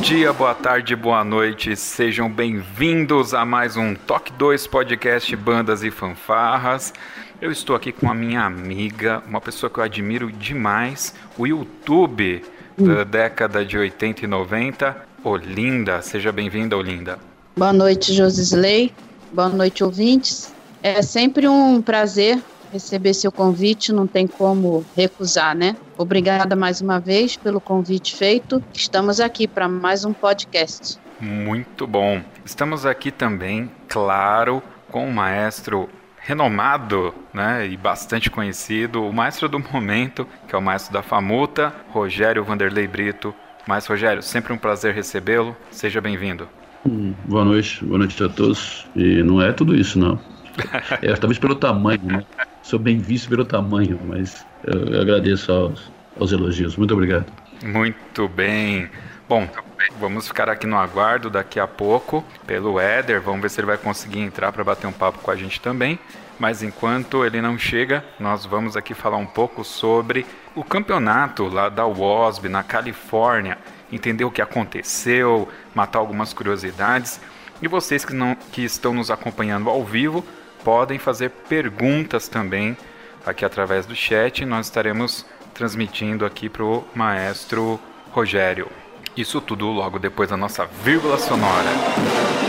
Dia, boa tarde, boa noite, sejam bem-vindos a mais um Toque 2 Podcast Bandas e Fanfarras. Eu estou aqui com a minha amiga, uma pessoa que eu admiro demais, o YouTube da década de 80 e 90, Olinda. Seja bem-vinda, Olinda. Boa noite, Josisley. Boa noite, ouvintes. É sempre um prazer receber seu convite, não tem como recusar, né? Obrigada mais uma vez pelo convite feito. Estamos aqui para mais um podcast. Muito bom. Estamos aqui também, claro, com o maestro renomado, né, e bastante conhecido, o maestro do momento, que é o maestro da Famuta, Rogério Vanderlei Brito. Mas Rogério, sempre um prazer recebê-lo. Seja bem-vindo. Hum, boa noite, boa noite a todos. E não é tudo isso, não. É, talvez pelo tamanho, né? Sou bem visto pelo tamanho, mas eu, agradeço aos, aos elogios. Muito obrigado. Muito bem. Bom, vamos ficar aqui no aguardo daqui a pouco pelo Éder. Vamos ver se ele vai conseguir entrar para bater um papo com a gente também. Mas enquanto ele não chega, nós vamos aqui falar um pouco sobre o campeonato lá da WASB na Califórnia, entender o que aconteceu, matar algumas curiosidades. E vocês que, não, que estão nos acompanhando ao vivo podem fazer perguntas também aqui através do chat. Nós estaremos transmitindo aqui para o maestro Rogério. Isso tudo logo depois da nossa vírgula sonora.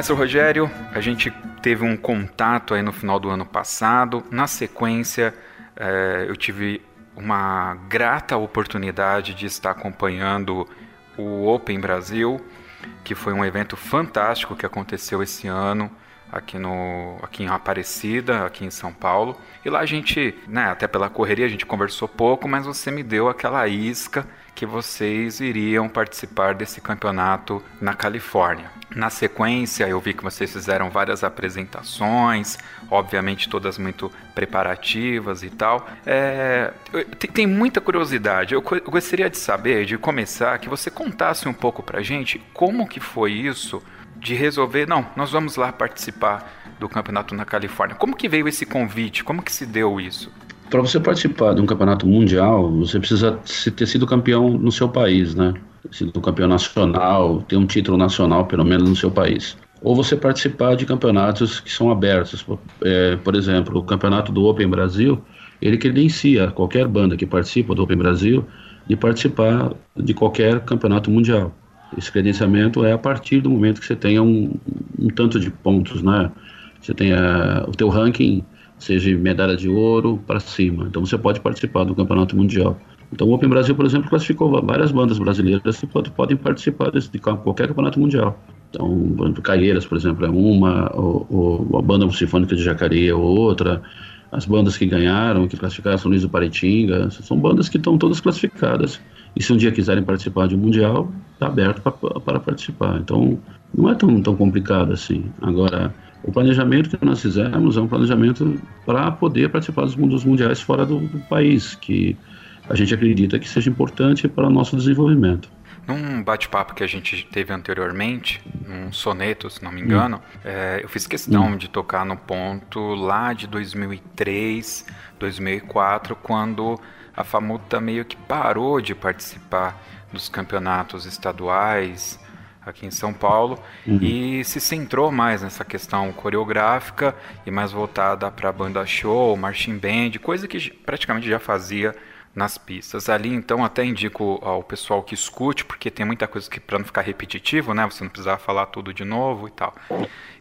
Maestro Rogério, a gente teve um contato aí no final do ano passado. Na sequência, eh, eu tive uma grata oportunidade de estar acompanhando o Open Brasil, que foi um evento fantástico que aconteceu esse ano aqui, no, aqui em Aparecida, aqui em São Paulo. E lá a gente, né, até pela correria, a gente conversou pouco, mas você me deu aquela isca que vocês iriam participar desse campeonato na Califórnia. Na sequência, eu vi que vocês fizeram várias apresentações, obviamente todas muito preparativas e tal. É, tem, tem, muita curiosidade. Eu, eu gostaria de saber, de começar, que você contasse um pouco pra gente como que foi isso de resolver, não, nós vamos lá participar do campeonato na Califórnia. Como que veio esse convite? Como que se deu isso? Para você participar de um campeonato mundial, você precisa ter sido campeão no seu país, né? Sido campeão nacional, ter um título nacional, pelo menos no seu país. Ou você participar de campeonatos que são abertos. É, por exemplo, o campeonato do Open Brasil, ele credencia qualquer banda que participa do Open Brasil de participar de qualquer campeonato mundial. Esse credenciamento é a partir do momento que você tenha um, um tanto de pontos, né? Você tenha o teu ranking seja medalha de ouro para cima. Então você pode participar do campeonato mundial. Então o Open Brasil, por exemplo, classificou várias bandas brasileiras que podem participar desse, de qualquer campeonato mundial. Então, Caieiras, por exemplo, é uma, o, o, a banda sinfônica de Jacareí é outra, as bandas que ganharam, que classificaram, São Luís do Paritinga, são bandas que estão todas classificadas. E se um dia quiserem participar de um mundial, está aberto para participar. Então, não é tão, tão complicado assim. Agora, O planejamento que nós fizemos é um planejamento para poder participar dos, dos mundiais fora do, do país, que a gente acredita que seja importante para o nosso desenvolvimento. Num bate-papo que a gente teve anteriormente, um soneto, se não me engano, hum. é, eu fiz questão hum. de tocar no ponto lá de 2003, 2004, quando a Famuta meio que parou de participar dos campeonatos estaduais aqui em São Paulo uhum. e se centrou mais nessa questão coreográfica e mais voltada para banda show, marching band, coisa que praticamente já fazia nas pistas. Ali, então, até indico ao pessoal que escute, porque tem muita coisa que, para não ficar repetitivo, né, você não precisar falar tudo de novo e tal.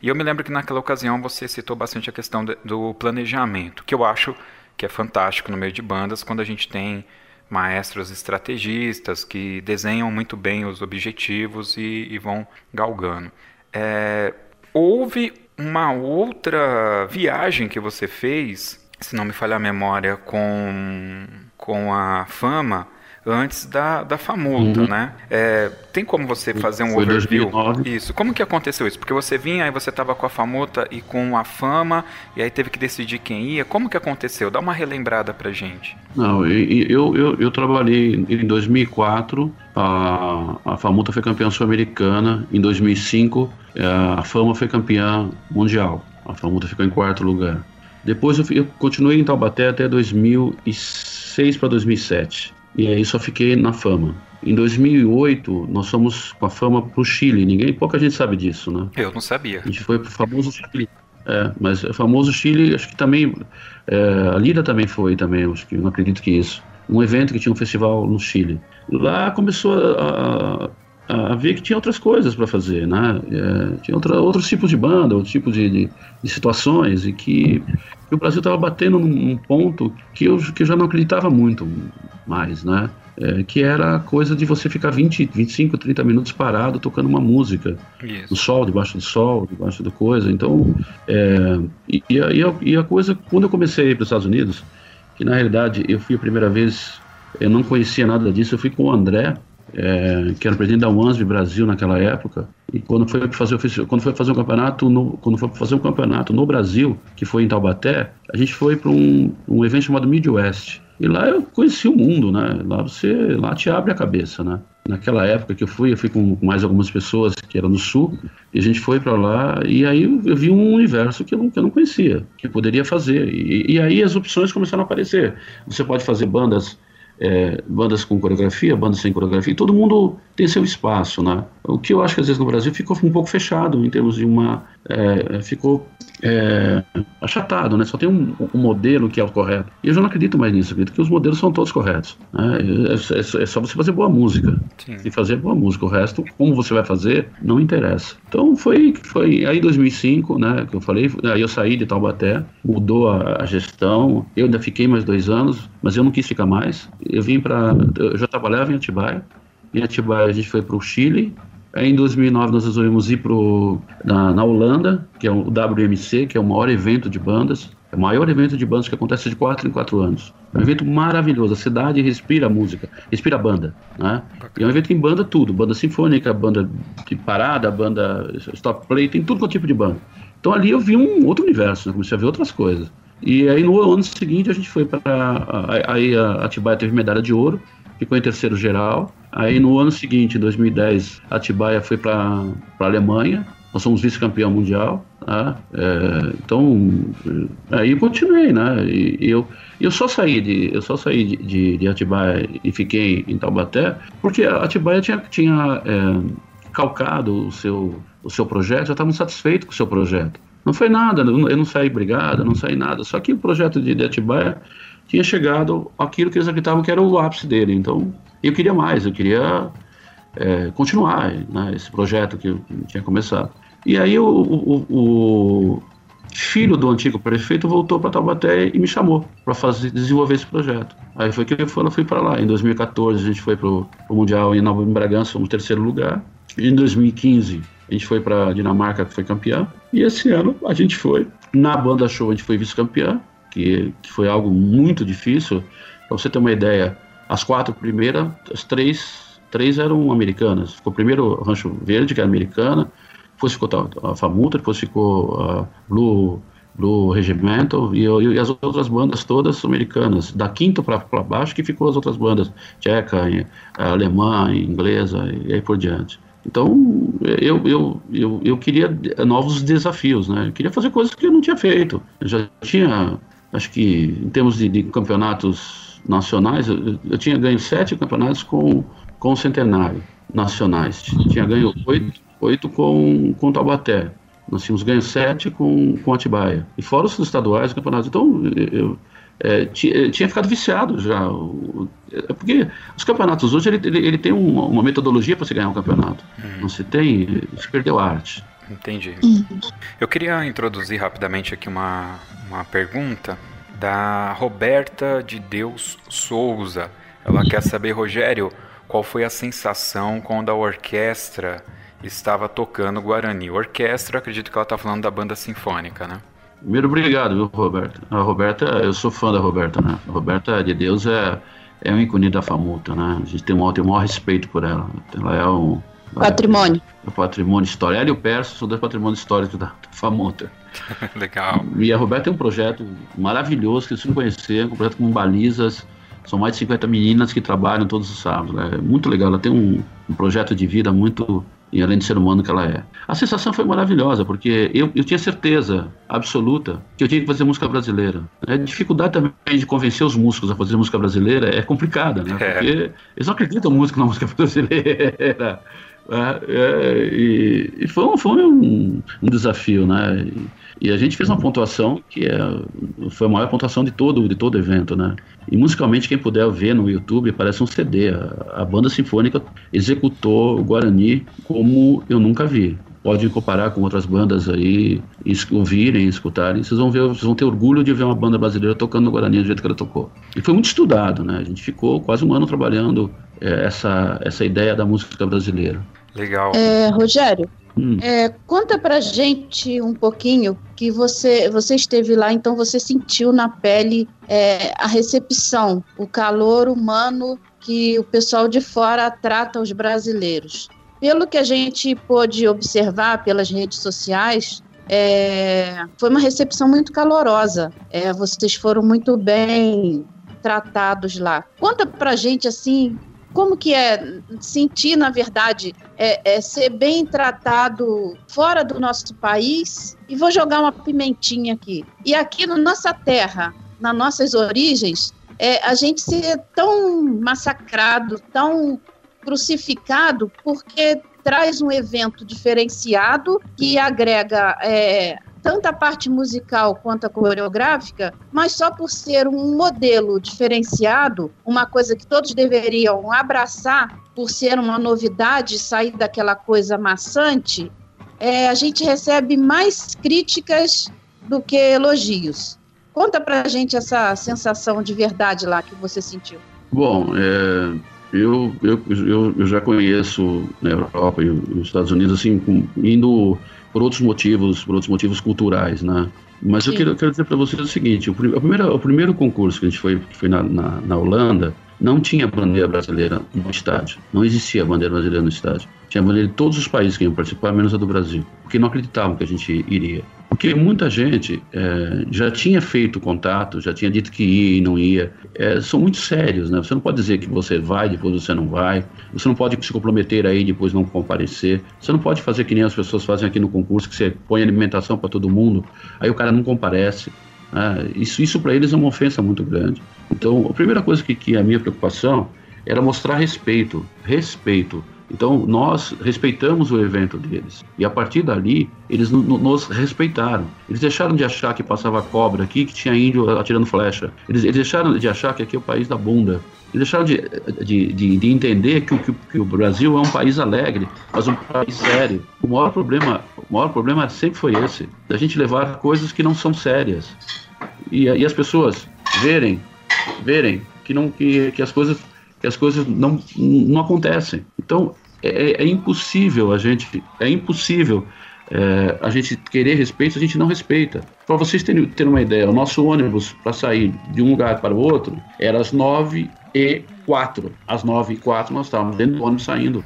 E eu me lembro que naquela ocasião você citou bastante a questão do planejamento, que eu acho que é fantástico no meio de bandas, quando a gente tem maestros estrategistas que desenham muito bem os objetivos e, e vão galgando. É, houve uma outra viagem que você fez, se não me falha a memória, com com a fama antes da, da Famulta, uhum. né? É, tem como você fazer um Foi overview? 2009. Isso. Como que aconteceu isso? Porque você vinha, aí você estava com a Famulta e com a Fama, e aí teve que decidir quem ia. Como que aconteceu? Dá uma relembrada pra gente. Não, eu, eu, eu trabalhei em 2004, a, a Famulta foi campeã sul-americana, em 2005 é, a Fama foi campeã mundial. A Famulta ficou em quarto lugar. Depois eu, eu continuei em Taubaté até 2006 2006 para 2007. E aí só fiquei na fama. Em 2008, nós fomos com a fama para o Chile. Ninguém, pouca gente sabe disso, né? Eu não sabia. A gente foi para o famoso Chile. É, mas o famoso Chile, acho que também. É, a Lida também foi, também, acho que não acredito que isso. Um evento que tinha um festival no Chile. Lá começou a, a, a ver que tinha outras coisas para fazer, né? É, tinha outra, outros tipos de banda, outros tipos de, de, de situações, e que e o Brasil estava batendo num, ponto que eu, que eu já não acreditava muito mais, né? É, que era a coisa de você ficar 20, 25, 30 minutos parado tocando uma música. Isso. No sol, debaixo do sol, debaixo da coisa. Então, é, e, e, a, e, a, coisa, quando eu comecei a ir para os Estados Unidos, que na realidade eu fui a primeira vez, eu não conhecia nada disso, eu fui com o André, é, que era presidente da UANSB Brasil naquela época, e quando foi fazer quando foi fazer um campeonato no, quando foi fazer um campeonato no Brasil, que foi em Taubaté, a gente foi para um, um evento chamado Midwest. E lá eu conheci o mundo, né? Lá você lá te abre a cabeça, né? Naquela época que eu fui, eu fui com mais algumas pessoas que eram no sul, e a gente foi para lá, e aí eu vi um universo que eu não, que eu não conhecia, que poderia fazer. E, e aí as opções começaram a aparecer. Você pode fazer bandas é, bandas com coreografia, bandas sem coreografia, todo mundo tem seu espaço, né? O que eu acho que às vezes no Brasil ficou um pouco fechado em termos de uma, é, ficou é, achatado, né? Só tem um, um, modelo que é o correto. E eu já não acredito mais nisso, acredito que os modelos são todos corretos. Né? É, é, é, só você fazer boa música Sim. e fazer boa música. O resto, como você vai fazer, não interessa. Então foi, foi aí 2005, né? Que eu falei, aí eu saí de Taubaté, mudou a, a gestão. Eu ainda fiquei mais dois anos, mas eu não quis ficar mais. Eu vim para, eu já trabalhava em Atibaia. Em Atibaia a gente foi para o Chile Em 2009 nós resolvemos ir pro, na, na Holanda, que é o WMC, que é o maior evento de bandas. É o maior evento de bandas que acontece de 4 em 4 anos. É um evento maravilhoso. A cidade respira música, respira banda. Né? E é um evento que banda tudo: banda sinfônica, banda de parada, banda stop play, tem tudo quanto tipo de banda. Então ali eu vi um outro universo, né? comecei a ver outras coisas. E aí no ano seguinte a gente foi para. Aí a Atibaia teve medalha de ouro, ficou em terceiro geral. Aí no ano seguinte, em 2010, Atibaia foi para a Alemanha, nós somos vice-campeão mundial, né? é, então aí eu continuei, né? E, eu, eu só saí de eu só saí de, de, de, Atibaia e fiquei em Taubaté porque Atibaia tinha, tinha é, calcado o seu o seu projeto, já estavam satisfeitos com o seu projeto. Não foi nada, eu não saí brigada, não saí nada. Só que o projeto de, de Atibaia tinha chegado aquilo que eles acreditavam que era o ápice dele. Então eu queria mais, eu queria é, continuar né, esse projeto que tinha começado. E aí o, o, o filho do antigo prefeito voltou para Taubaté e me chamou para fazer desenvolver esse projeto. Aí foi que eu fui, fui para lá. Em 2014 a gente foi para o Mundial em Nova Bragança, fomos terceiro lugar. Em 2015 a gente foi para Dinamarca, que foi campeã. E esse ano a gente foi na banda show, a gente foi vice-campeã, que, que foi algo muito difícil. Para você ter uma ideia, as quatro primeiras, as três, três eram americanas. Ficou primeiro Rancho Verde, que era americana, Depois ficou a, Famuta, depois ficou a Blue Blue Regimental e, e, as outras bandas todas americanas, da quinta para baixo que ficou as outras bandas, tcheca, alemã, inglesa e aí por diante. Então eu, eu, eu, eu queria novos desafios, né? Eu queria fazer coisas que eu não tinha feito. Eu já tinha, acho que em termos de, de campeonatos nacionais, eu, eu, tinha ganho sete campeonatos com, com o centenário nacionais. Tinha ganho oito, oito com, com Taubaté. Nós tínhamos ganho sete com, com Atibaia. E fora os estaduais, campeonatos. Então, eu, é, tinha, tinha, ficado viciado já. É porque os campeonatos hoje, ele, ele, ele tem uma, uma metodologia para se ganhar um campeonato. Uhum. Não se tem, se perdeu a arte. Entendi. Eu queria introduzir rapidamente aqui uma, uma pergunta da Roberta de Deus Souza. Ela quer saber, Rogério, qual foi a sensação quando a orquestra estava tocando Guarani. Orquestra, acredito que ela está falando da banda sinfônica, né? Primeiro, obrigado, viu, Roberto? A Roberta, eu sou fã da Roberta, né? A Roberta de Deus é, é um ícone da Famuta, né? A gente tem um, tem um maior respeito por ela. Ela é um. Patrimônio. É, é patrimônio histórico. Ela e o Perso são dois patrimônios históricos da, da Famuta. Legal. E a Roberta tem um projeto maravilhoso que eles não conheceram, um projeto com balizas. São mais de 50 meninas que trabalham todos os sábados. Né? É muito legal. Ela tem um, um projeto de vida muito e além de ser humano que ela é. A sensação foi maravilhosa, porque eu, eu tinha certeza absoluta que eu tinha que fazer música brasileira. A dificuldade também de convencer os músicos a fazer música brasileira é complicada, né? É. Porque eles não acreditam muito na música brasileira. É, é, e, e, foi, foi um, um desafio, né? E, e, a gente fez uma pontuação que é, foi a maior pontuação de todo, de todo evento, né? E musicalmente, quem puder ver no YouTube, parece um CD. A, a banda sinfônica executou o Guarani como eu nunca vi. Pode comparar com outras bandas aí, ouvirem, escutarem. Vocês vão ver, vocês vão ter orgulho de ver uma banda brasileira tocando no Guarani do jeito que ela tocou. E foi muito estudado, né? A gente ficou quase um ano trabalhando é, essa, essa ideia da música brasileira. Legal. É, Rogério, hum. é, conta pra gente um pouquinho que você, você esteve lá, então você sentiu na pele é, a recepção, o calor humano que o pessoal de fora trata os brasileiros. Pelo que a gente pôde observar pelas redes sociais, é, foi uma recepção muito calorosa. É, vocês foram muito bem tratados lá. Conta pra gente assim como que é sentir, na verdade, é, é, ser bem tratado fora do nosso país. E vou jogar uma pimentinha aqui. E aqui na nossa terra, nas nossas origens, é, a gente ser tão massacrado, tão crucificado, porque traz um evento diferenciado que agrega é, tanto a parte musical quanto a coreográfica, mas só por ser um modelo diferenciado, uma coisa que todos deveriam abraçar, por ser uma novidade, sair daquela coisa maçante, é, a gente recebe mais críticas do que elogios. Conta pra gente essa sensação de verdade lá que você sentiu. Bom, é, eu, eu, eu, já conheço na Europa e nos Estados Unidos, assim, indo por outros motivos, por outros motivos culturais, né? Mas eu quero, eu quero, dizer para vocês o seguinte: o, primeiro, o primeiro concurso que a gente foi, que foi na, na, na, Holanda não tinha bandeira brasileira no estádio. Não existia bandeira brasileira no estádio. Tinha bandeira de todos os países que iam participar, menos a do Brasil. Porque não acreditavam que a gente iria. Porque muita gente é, já tinha feito contato, já tinha dito que ia e não ia. É, são muito sérios, né? Você não pode dizer que você vai, depois você não vai. Você não pode se comprometer aí depois não comparecer. Você não pode fazer que nem as pessoas fazem aqui no concurso, que você põe alimentação para todo mundo, aí o cara não comparece. Né? isso isso para eles é uma ofensa muito grande. Então, a primeira coisa que, que é a minha preocupação era mostrar respeito. Respeito então nós respeitamos o evento deles e a partir dali eles nos respeitaram. Eles deixaram de achar que passava cobra aqui, que tinha índio atirando flecha. Eles, eles deixaram de achar que aqui é o país da bunda. Eles deixaram de, de, de, de entender que, que, que, o Brasil é um país alegre, mas um país sério. O maior problema, o maior problema sempre foi esse, da gente levar coisas que não são sérias e, e as pessoas verem, verem que não que, que as coisas que as coisas não, não acontecem. Então, é, é impossível a gente, é impossível é, a gente querer respeito, a gente não respeita. Para vocês terem, terem uma ideia, o nosso ônibus para sair de um lugar para o outro era às 9 e 4. Às 9 e 4 nós estávamos dentro do ônibus saindo.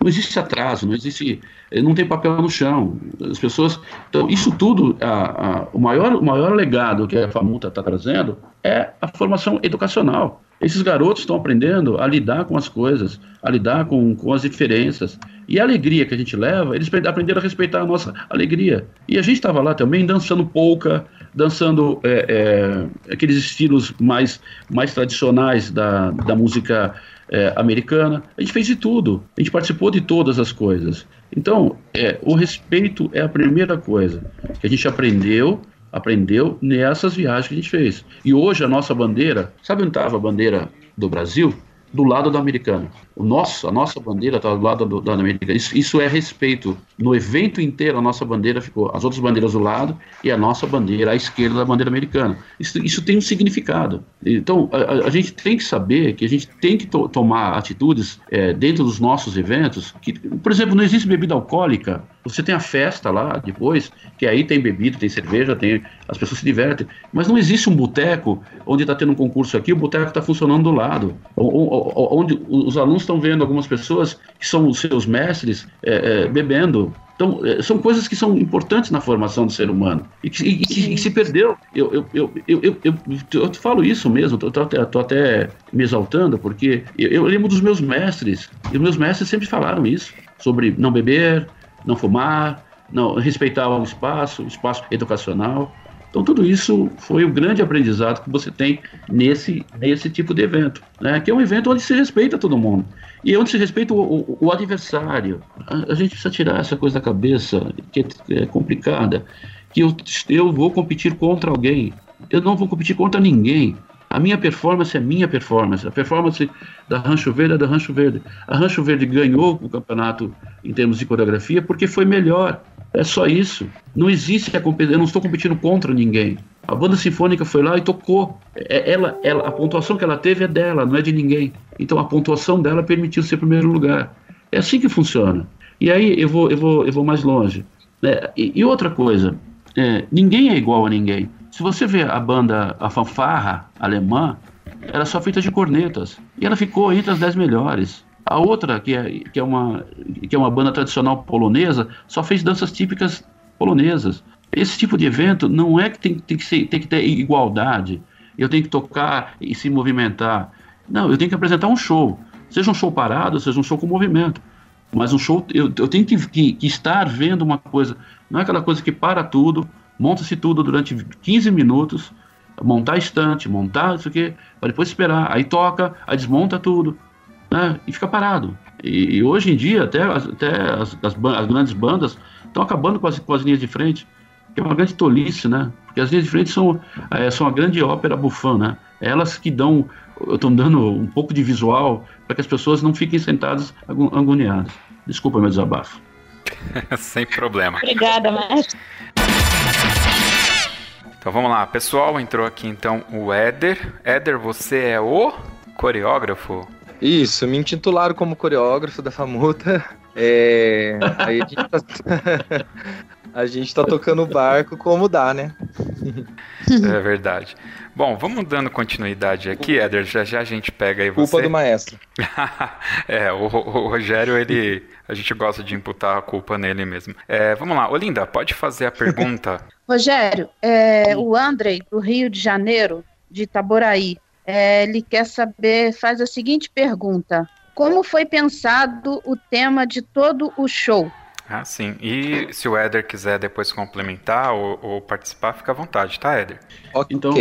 Não existe atraso, não existe, não tem papel no chão. As pessoas, então isso tudo, a, a, o maior, o maior legado que a FAMUTA está trazendo é a formação educacional. Esses garotos estão aprendendo a lidar com as coisas, a lidar com, com as diferenças. E a alegria que a gente leva, eles aprenderam a respeitar a nossa alegria. E a gente estava lá também dançando polka, dançando é, é, aqueles estilos mais, mais tradicionais da, da música é, americana. A gente fez de tudo, a gente participou de todas as coisas. Então, é, o respeito é a primeira coisa que a gente aprendeu aprendeu nessas viagens que a gente fez. E hoje a nossa bandeira, sabe onde estava a bandeira do Brasil? Do lado da americana. O nosso, a nossa bandeira está do lado do, da americana. Isso, isso é respeito. No evento inteiro, a nossa bandeira ficou, as outras bandeiras do lado e a nossa bandeira à esquerda da bandeira americana. Isso, isso tem um significado. Então, a, a gente tem que saber que a gente tem que to tomar atitudes é, dentro dos nossos eventos. Que, por exemplo, não existe bebida alcoólica você tem a festa lá depois, que aí tem bebida, tem cerveja, tem as pessoas se divertem. Mas não existe um boteco onde está tendo um concurso aqui, o boteco está funcionando do lado. Onde os alunos estão vendo algumas pessoas que são os seus mestres é, é, bebendo. Então, é, são coisas que são importantes na formação do ser humano e que, e, e, e se perdeu. Eu, eu, eu, eu, eu, eu, te falo isso mesmo, estou até, até me exaltando, porque eu, lembro dos meus mestres, e os meus mestres sempre falaram isso, sobre não beber, não fumar, não respeitar o espaço, o espaço educacional. Então tudo isso foi o grande aprendizado que você tem nesse, nesse tipo de evento, né? que é um evento onde se respeita todo mundo e onde se respeita o, o, o adversário. A, a, gente precisa tirar essa coisa da cabeça que é, é complicada, que eu, eu vou competir contra alguém, eu não vou competir contra ninguém. A minha performance é minha performance. A performance da Rancho Verde é da Rancho Verde. A Rancho Verde ganhou o campeonato em termos de coreografia porque foi melhor. É só isso. Não existe a competição. Eu não estou competindo contra ninguém. A banda sinfônica foi lá e tocou. É, ela, ela, a pontuação que ela teve é dela, não é de ninguém. Então a pontuação dela permitiu ser primeiro lugar. É assim que funciona. E aí eu vou, eu vou, eu vou mais longe. É, e, e, outra coisa, é, ninguém é igual a ninguém. Se você vê a banda, a fanfarra alemã, era só feita de cornetas. E ela ficou entre as dez melhores. A outra, que é, que é, uma, que é uma banda tradicional polonesa, só fez danças típicas polonesas. Esse tipo de evento não é que tem, tem, que, ser, tem que ter igualdade. Eu tenho que tocar e se movimentar. Não, eu tenho que apresentar um show. Seja um show parado, seja um show com movimento. Mas um show, eu, eu tenho que, que, que estar vendo uma coisa. Não é aquela coisa que para tudo, monta-se tudo durante 15 minutos, montar estante, montar isso aqui, para depois esperar, aí toca, aí desmonta tudo, né, e fica parado. E, e hoje em dia, até, até as, as, as grandes bandas estão acabando com as, com as linhas de frente, que é uma grande tolice, né? Porque as linhas de frente são, é, são a grande ópera bufã, né? Elas que dão, estão dando um pouco de visual para que as pessoas não fiquem sentadas agoniadas. Desculpa meu desabafo. Sem problema. Obrigada, mestre. Então vamos lá, pessoal, entrou aqui então o Éder. Éder, você é o coreógrafo? Isso, me intitularam como coreógrafo da Famuta. É, aí a gente, tá, a gente tá tocando o barco como dá, né? É verdade. Bom, vamos dando continuidade aqui, Éder. Já já a gente pega aí você. Culpa do maestro. é, o, o, Rogério, ele. A gente gosta de imputar a culpa nele mesmo. É, vamos lá, Olinda, pode fazer a pergunta. Rogério, é, o Andrei, do Rio de Janeiro, de Itaboraí, é, ele quer saber, faz a seguinte pergunta: Como foi pensado o tema de todo o show? Ah, sim. E se o Éder quiser depois complementar ou, ou, participar, fica à vontade, tá, Éder? Ok. Então,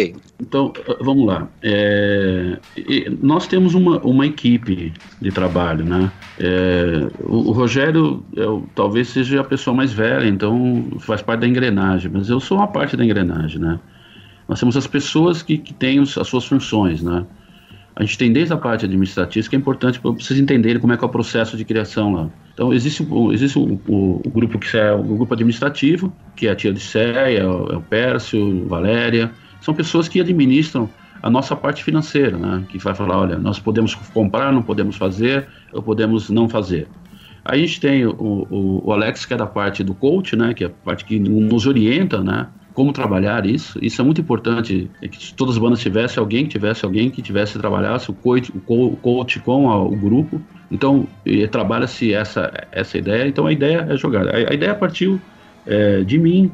então vamos lá. É, nós temos uma, uma equipe de trabalho, né? É, o, o, Rogério é, talvez seja a pessoa mais velha, então faz parte da engrenagem, mas eu sou uma parte da engrenagem, né? Nós temos as pessoas que, que têm os, as suas funções, né? A gente tem desde a parte administrativa, que é importante para vocês entenderem como é que é o processo de criação lá. Então, existe, existe o, o, o grupo que é o grupo administrativo, que é a tia Odisseia, é o Pércio, Valéria, são pessoas que administram a nossa parte financeira, né? Que vai falar, olha, nós podemos comprar, não podemos fazer, ou podemos não fazer. Aí a gente tem o, o, o Alex, que é da parte do coach, né? Que é a parte que nos orienta, né? Como trabalhar isso. Isso é muito importante, é que todas as bandas tivessem alguém, tivesse alguém que tivesse trabalhasse o coach, o coach com a, o grupo. Então, trabalha-se essa, essa ideia. Então, a ideia é jogar. A, a ideia partiu é, de mim,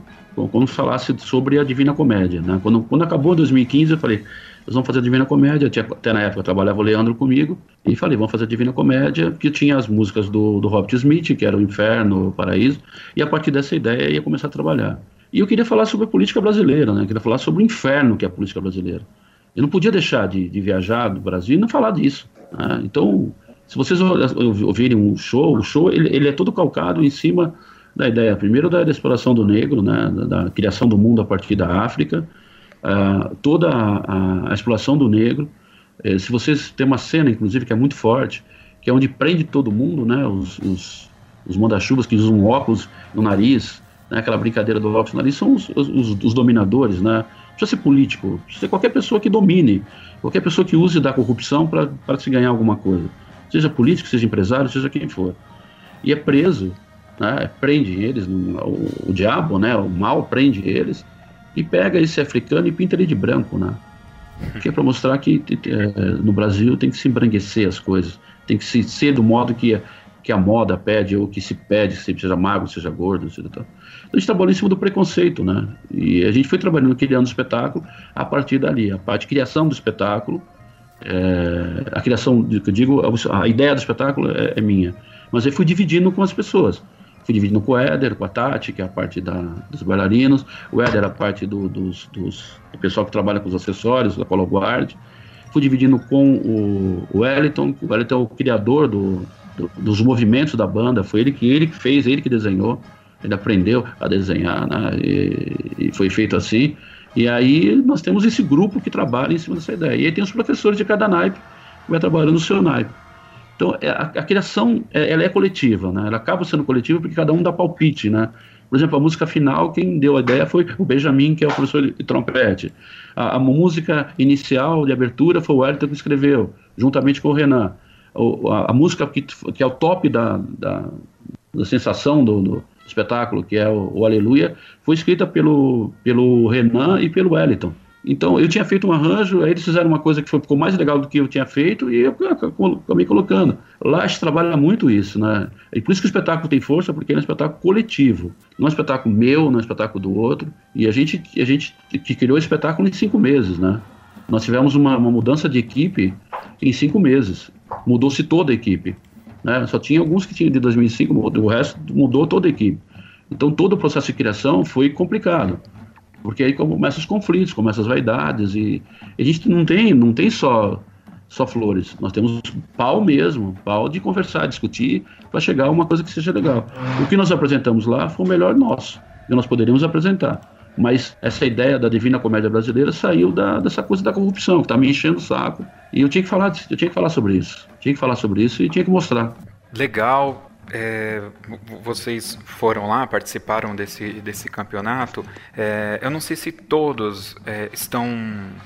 quando falasse sobre a Divina Comédia. Né? Quando, quando acabou 2015, eu falei, nós vamos fazer a Divina Comédia. Tinha, até na época trabalhava o Leandro comigo. E falei, vamos fazer a Divina Comédia, que tinha as músicas do, do Robert Smith, que era o Inferno, o Paraíso. E a partir dessa ideia ia começar a trabalhar. E eu queria falar sobre a política brasileira, né? Eu queria falar sobre o inferno que é a política brasileira. Eu não podia deixar de, de viajar do Brasil e não falar disso. Né? Então, se vocês ouvirem um show, o show ele, ele, é todo calcado em cima da ideia, primeiro da, exploração do negro, né? da, da, criação do mundo a partir da África, uh, toda a, a, exploração do negro. Uh, se vocês tem uma cena, inclusive, que é muito forte, que é onde prende todo mundo, né? os, os, os manda-chuvas que usam óculos no nariz, né, aquela brincadeira do ali, são os, os, os, dominadores, né? Precisa ser político, precisa ser qualquer pessoa que domine, qualquer pessoa que use da corrupção para se ganhar alguma coisa. Seja político, seja empresário, seja quem for. E é preso, né, prende eles, o, o diabo, né, o mal prende eles, e pega esse africano e pinta ele de branco, né? Que é para mostrar que é, no Brasil tem que se embranquecer as coisas, tem que se ser do modo que que a moda pede ou que se pede, seja magro, seja gordo, seja tal. Então a gente trabalhou em cima do preconceito, né? E a gente foi trabalhando, criando o espetáculo a partir dali. A parte de criação do espetáculo, é, a criação, eu digo, a ideia do espetáculo é, é, minha. Mas eu fui dividindo com as pessoas. Fui dividindo com o Éder, com a Tati, que é a parte da, dos bailarinos. O Éder a parte do, dos, dos, do pessoal que trabalha com os acessórios, da Polo Guard. Fui dividindo com o, o Wellington. O Wellington é o criador do, do, dos movimentos da banda, foi ele que ele fez, ele que desenhou, ele aprendeu a desenhar, né? E, e, foi feito assim. E aí nós temos esse grupo que trabalha em cima dessa ideia. E aí tem os professores de cada naipe que vai trabalhando no seu naipe. Então é, a, a criação é, ela é coletiva, né? Ela acaba sendo coletiva porque cada um dá palpite, né? Por exemplo, a música final, quem deu a ideia foi o Benjamin, que é o professor de trompete. A, a música inicial de abertura foi o Wellington que escreveu, juntamente com o Renan a, a música que, que, é o top da, da, da sensação do, do, espetáculo, que é o, o, Aleluia, foi escrita pelo, pelo Renan e pelo Wellington. Então, eu tinha feito um arranjo, aí eles fizeram uma coisa que ficou mais legal do que eu tinha feito e eu acabei colocando. Lá gente trabalha muito isso, né? E por isso que o espetáculo tem força, porque é um espetáculo coletivo. Não é um espetáculo meu, não é um espetáculo do outro. E a gente, a gente que criou o espetáculo em cinco meses, né? Nós tivemos uma, uma mudança de equipe em cinco meses. Mudou-se toda a equipe. Né? Só tinha alguns que tinham de 2005, o resto mudou toda a equipe. Então todo o processo de criação foi complicado, porque aí começam os conflitos, começam as vaidades e, a gente não tem, não tem só só flores. Nós temos pau mesmo, pau de conversar, discutir para chegar a uma coisa que seja legal. O que nós apresentamos lá foi o melhor nosso que nós poderíamos apresentar. Mas essa ideia da Divina Comédia Brasileira saiu da, dessa coisa da corrupção, que está me enchendo o saco. E eu tinha que falar, eu tinha que falar sobre isso. Tinha que falar sobre isso e tinha que mostrar. Legal. É, vocês foram lá, participaram desse, desse campeonato. É, eu não sei se todos é, estão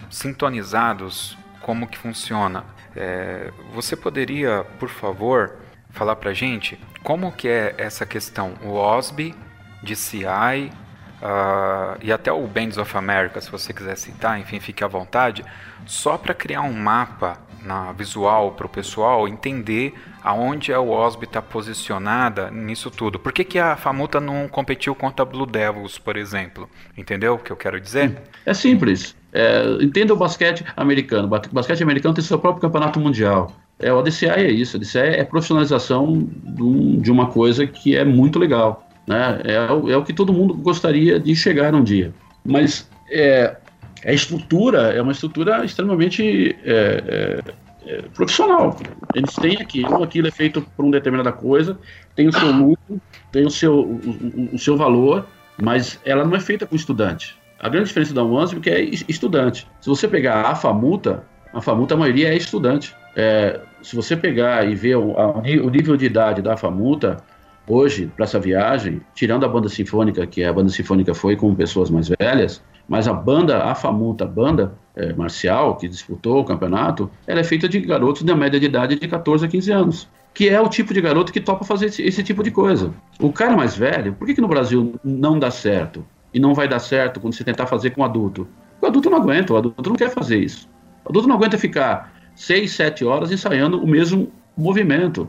sintonizados como que funciona. É, você poderia, por favor, falar para gente como que é essa questão, o OSB, DCI uh, e até o Bands of America, se você quiser citar, enfim, fique à vontade, só para criar um mapa na visual para o pessoal entender aonde a OSB está posicionada nisso tudo. Por que, que a Famuta não competiu contra a Blue Devils, por exemplo? Entendeu o que eu quero dizer? É simples. É, entenda o basquete americano. O basquete americano tem seu próprio campeonato mundial. É, o DCI é isso. O DCI é profissionalização de uma coisa que é muito legal. Né? É, é o que todo mundo gostaria de chegar um dia. Mas é, a estrutura é uma estrutura extremamente é, é, é, profissional. Eles têm aquilo, aquilo é feito por uma determinada coisa, tem o seu lucro, tem o seu, o, o seu valor, mas ela não é feita com estudante. A grande diferença da UANSB é que é estudante. Se você pegar a FAMUTA, a FAMUTA a maioria é estudante. É, se você pegar e ver o, a, o nível de idade da FAMUTA, hoje, para essa viagem, tirando a banda sinfônica, que a banda sinfônica foi com pessoas mais velhas, mas a banda, a famuta banda é, marcial, que disputou o campeonato, ela é feita de garotos da média de idade de 14 a 15 anos. Que é o tipo de garoto que topa fazer esse, esse tipo de coisa. O cara mais velho, por que, que no Brasil não dá certo? e não vai dar certo quando você tentar fazer com adulto. O adulto não aguenta, o adulto não quer fazer isso. O adulto não aguenta ficar seis, sete horas ensaiando o mesmo movimento.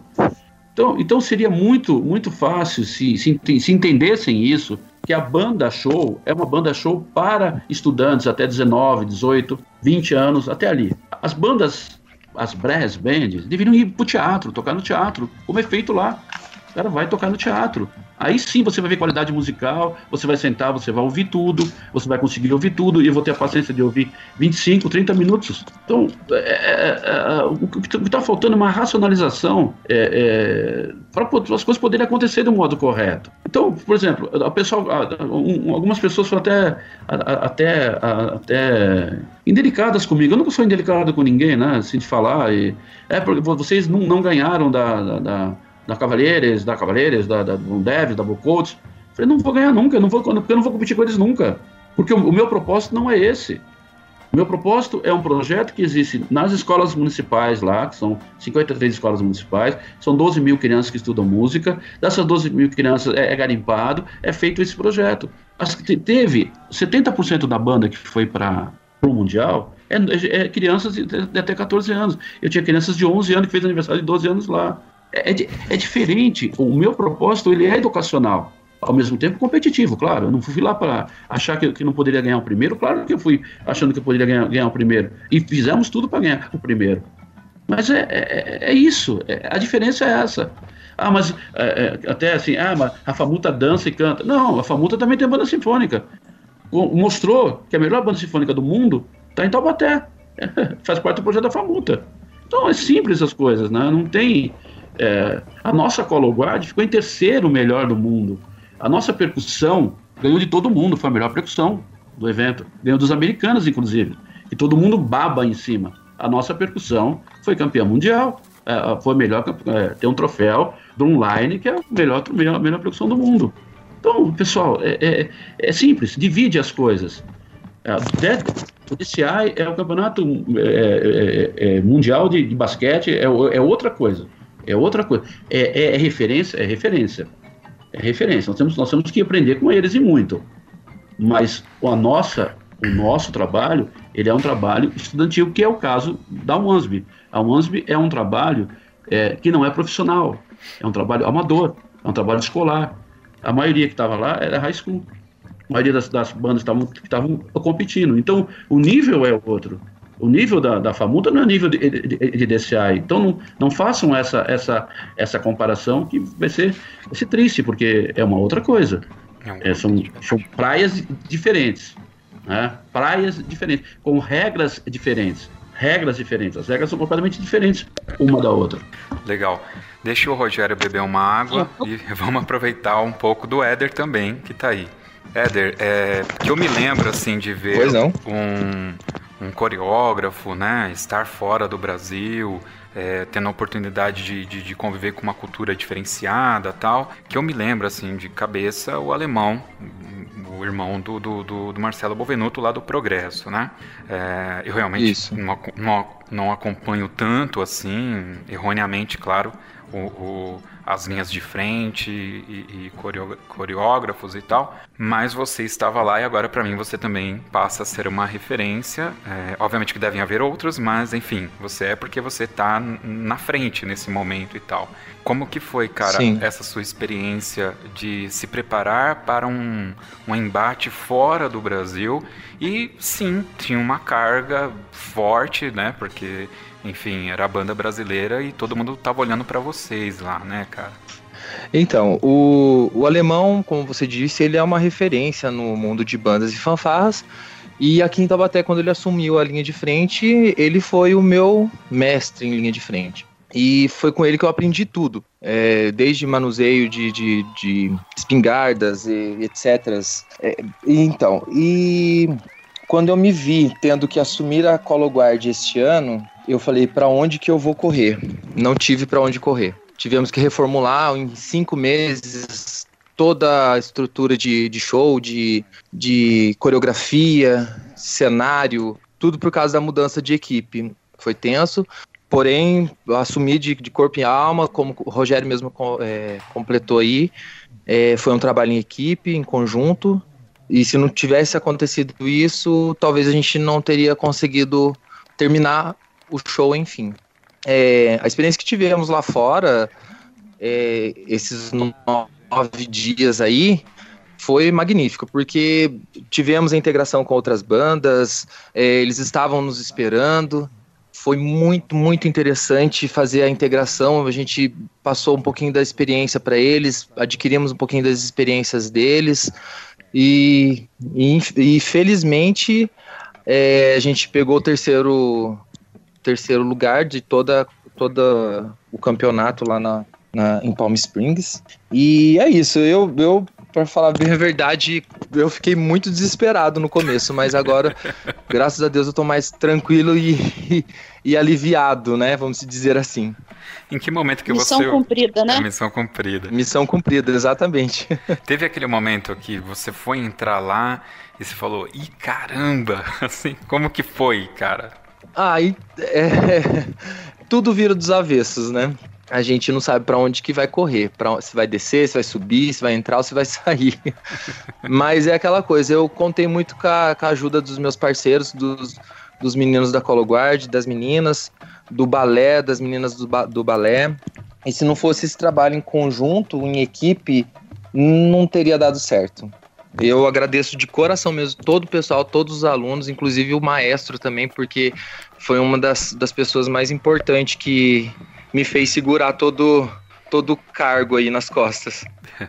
Então, então seria muito, muito fácil se, se, se entendessem isso, que a banda show é uma banda show para estudantes até 19, 18, 20 anos, até ali. As bandas, as brass bands, deveriam ir para o teatro, tocar no teatro, como é feito lá. O cara vai tocar no teatro. Aí sim você vai ver qualidade musical, você vai sentar, você vai ouvir tudo, você vai conseguir ouvir tudo, e eu vou ter a paciência de ouvir 25, 30 minutos. Então, é, é, é, o que está faltando é uma racionalização é, é para as coisas poderem acontecer um modo correto. Então, por exemplo, a pessoa, um, algumas pessoas foram até, até, até indelicadas comigo. Eu nunca sou indelicado com ninguém, né? Assim, de falar. E, é porque vocês não, não ganharam da, da, da da Cavaleiros, da Cavaleiros, da, da Dev, da Bocoats. Falei, não vou ganhar nunca, não vou, porque eu não vou competir com eles nunca. Porque o, o meu propósito não é esse. O meu propósito é um projeto que existe nas escolas municipais lá, que são 53 escolas municipais, são 12 mil crianças que estudam música, dessas 12 mil crianças é, é garimpado, é feito esse projeto. As, teve 70% da banda que foi para o Mundial, é, é, é crianças de, de, até 14 anos. Eu tinha crianças de 11 anos que fez aniversário de 12 anos lá. É, é, é diferente. O meu propósito ele é educacional ao mesmo tempo competitivo, claro. Eu não fui lá para achar que, que não poderia ganhar o primeiro, claro que eu fui achando que eu poderia ganhar, ganhar o primeiro. E fizemos tudo para ganhar o primeiro. Mas é, é, é isso, é, a diferença é essa. Ah, mas é, é, até assim, ah, mas a Famuta dança e canta. Não, a Famuta também tem banda sinfônica. Mostrou que a melhor banda sinfônica do mundo está em Taubaté. Faz parte do projeto da Famuta. Então é simples as coisas, né? Não tem é, a nossa Cologuard ficou em terceiro melhor do mundo. A nossa percussão ganhou de todo mundo, foi a melhor percussão do evento. Ganhou dos americanos, inclusive. E todo mundo baba em cima. A nossa percussão foi campeã mundial. É, foi melhor é, ter um troféu Drumline, que é a melhor, melhor, melhor percussão do mundo. Então, pessoal, é, é, é simples, divide as coisas. É, o DCI é o campeonato é, é, é, mundial de, de basquete, é, é outra coisa. É outra coisa. É, é, é, referência, é referência. É referência. Nós temos, nós temos que aprender com eles e muito. Mas a nossa, o nosso trabalho, ele é um trabalho estudantil, que é o caso da UANSB. A UANSB é um trabalho é, que não é profissional, é um trabalho amador, é um trabalho escolar. A maioria que estava lá era high school. A maioria das, das bandas estavam competindo. Então, o nível é outro. O nível da, da FAMUTA não é nível de, de, de DCI. Então não, não façam essa, essa, essa comparação que vai ser, vai ser triste, porque é uma outra coisa. É, são, são praias diferentes. Né? Praias diferentes, com regras diferentes. Regras diferentes. As regras são completamente diferentes uma da outra. Legal. Deixa o Rogério beber uma água e vamos aproveitar um pouco do Éder também, que está aí. Éder, é, que eu me lembro assim de ver um, um coreógrafo, né, estar fora do Brasil, é, tendo a oportunidade de, de, de, conviver com uma cultura diferenciada tal, que eu me lembro, assim, de cabeça, o alemão, o irmão do, do, do, do Marcelo Bovenuto lá do Progresso, né? É, eu realmente não, não, não acompanho tanto, assim, erroneamente, claro, o, o as linhas de frente e, e coreógrafos e tal, mas você estava lá e agora para mim você também passa a ser uma referência. É, obviamente que devem haver outros, mas enfim, você é porque você está na frente nesse momento e tal. Como que foi, cara, sim. essa sua experiência de se preparar para um, um embate fora do Brasil? E sim, tinha uma carga forte, né? Porque enfim, era a banda brasileira e todo mundo tava olhando para vocês lá, né, cara? Então, o, o alemão, como você disse, ele é uma referência no mundo de bandas e fanfarras. E aqui em Taubaté, quando ele assumiu a linha de frente, ele foi o meu mestre em linha de frente. E foi com ele que eu aprendi tudo, é, desde manuseio de, de, de espingardas e etc. É, então, e quando eu me vi tendo que assumir a Colo Guard este ano, eu falei para onde que eu vou correr. Não tive para onde correr. Tivemos que reformular em cinco meses toda a estrutura de, de show, de, de coreografia, cenário, tudo por causa da mudança de equipe. Foi tenso, porém assumi de, de corpo e alma, como o Rogério mesmo é, completou aí. É, foi um trabalho em equipe, em conjunto, E se não tivesse acontecido isso, talvez a gente não teria conseguido terminar o show, enfim. É, a experiência que tivemos lá fora, é, esses nove dias aí, foi magnífico, porque tivemos a integração com outras bandas, é, eles estavam nos esperando, foi muito, muito interessante fazer a integração. A gente passou um pouquinho da experiência para eles, adquirimos um pouquinho das experiências deles. E, e, e felizmente é, a gente pegou o terceiro, terceiro lugar de toda, toda o campeonato lá na, na, em Palm Springs. E é isso, eu, eu para falar bem a verdade, eu fiquei muito desesperado no começo, mas agora, graças a Deus, eu tô mais tranquilo e, e, e aliviado, né? Vamos dizer assim. Em que momento que missão você. Missão cumprida, né? É, missão cumprida. Missão cumprida, exatamente. Teve aquele momento que você foi entrar lá e você falou, ih, caramba! Assim, como que foi, cara? Ah, e, é, tudo vira dos avessos, né? a gente não sabe para onde que vai correr, para se vai descer, se vai subir, se vai entrar ou se vai sair. Mas é aquela coisa, eu contei muito com a, com a ajuda dos meus parceiros, dos, dos meninos da Colo Guard, das meninas, do balé, das meninas do, do balé. E se não fosse esse trabalho em conjunto, em equipe, não teria dado certo. Eu agradeço de coração mesmo todo o pessoal, todos os alunos, inclusive o maestro também, porque foi uma das, das pessoas mais importantes que, me fez segurar todo todo o cargo aí nas costas.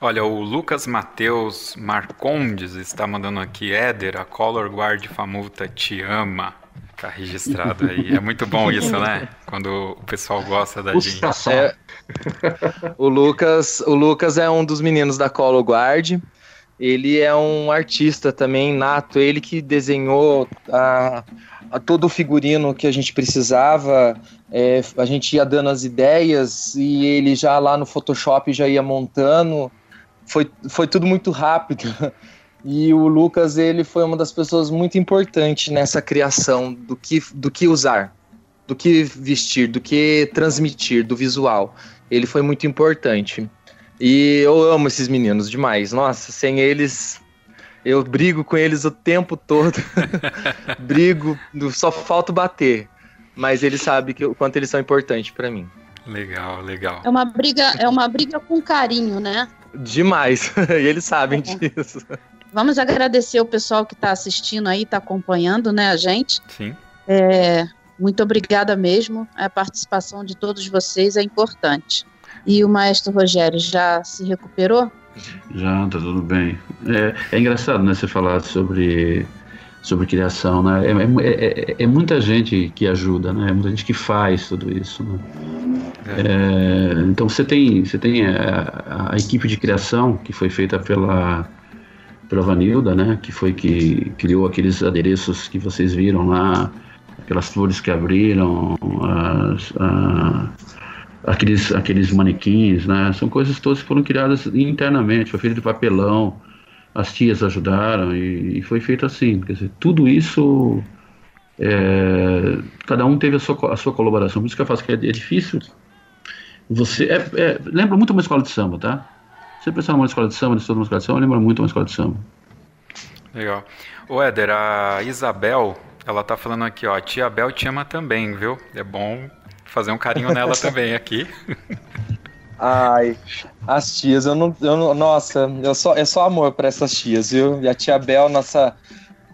Olha, o Lucas Matheus Marcondes está mandando aqui, Éder, a Color Guard Famuta te ama. Tá registrado aí. É muito bom isso, né? Quando o pessoal gosta da gente. É, o, Lucas, o Lucas é um dos meninos da Color Guard. Ele é um artista também nato. Ele que desenhou a, a todo o figurino que a gente precisava. É, a gente ia dando as ideias e ele já lá no Photoshop já ia montando. Foi, foi tudo muito rápido. E o Lucas, ele foi uma das pessoas muito importantes nessa criação do que, do que usar, do que vestir, do que transmitir, do visual. Ele foi muito importante. E eu amo esses meninos demais. Nossa, sem eles eu brigo com eles o tempo todo. brigo, só falta bater. Mas eles sabem que, o quanto eles são importantes para mim. Legal, legal. É uma briga, é uma briga com carinho, né? Demais. e eles sabem é. disso. Vamos agradecer o pessoal que está assistindo aí, está acompanhando, né, a gente. Sim. É, muito obrigada mesmo. A participação de todos vocês é importante. E o maestro Rogério já se recuperou? Já, tá tudo bem. É, é engraçado, né, você falar sobre, sobre criação, né? É, é, é, é, muita gente que ajuda, né? É muita gente que faz tudo isso, né? É. É, então você tem, você tem a, a, equipe de criação que foi feita pela, pela Vanilda, né? Que foi que criou aqueles adereços que vocês viram lá, aquelas flores que abriram, as, a, aqueles, aqueles manequins, né? São coisas todas que foram criadas internamente, foi feito de papelão, as tias ajudaram e, e foi feito assim. Quer dizer, tudo isso, é, cada um teve a sua, a sua colaboração. Por isso que eu faço que é, é difícil. Você é, é, lembra muito uma escola de samba, tá? Você pensar numa escola de samba, de uma escola de samba, lembra muito uma escola de samba. Legal. O Éder, a Isabel, ela tá falando aqui, ó, a tia Bel te ama também, viu? É bom fazer um carinho nela também aqui. Ai, as tias, eu não, eu não nossa, eu só, é só amor para essas tias, viu? E a tia Bel, nossa,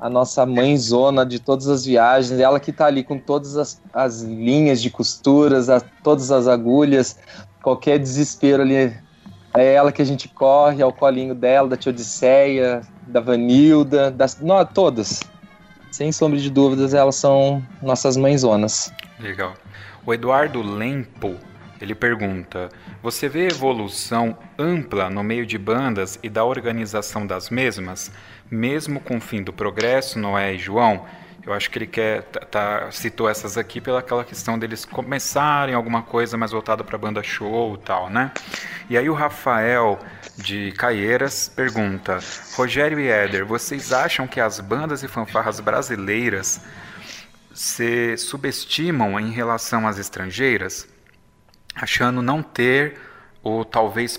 a nossa mãezona de todas as viagens, ela que tá ali com todas as, as linhas de costuras, a, todas as agulhas, qualquer desespero ali, é ela que a gente corre, ao colinho dela, da tia Odisseia, da Vanilda, das, não, todas. Sem sombra de dúvidas, elas são nossas mãezonas. Legal. O Eduardo Lempo, ele pergunta: Você vê evolução ampla no meio de bandas e da organização das mesmas, mesmo com o fim do progresso, Noé e João? Eu acho que ele quer tá, tá citou essas aqui pela aquela questão deles começarem alguma coisa mais voltada para banda show e tal, né? E aí o Rafael de Caieiras pergunta: Rogério e Éder, vocês acham que as bandas e fanfarras brasileiras se subestimam em relação às estrangeiras, achando não ter o talvez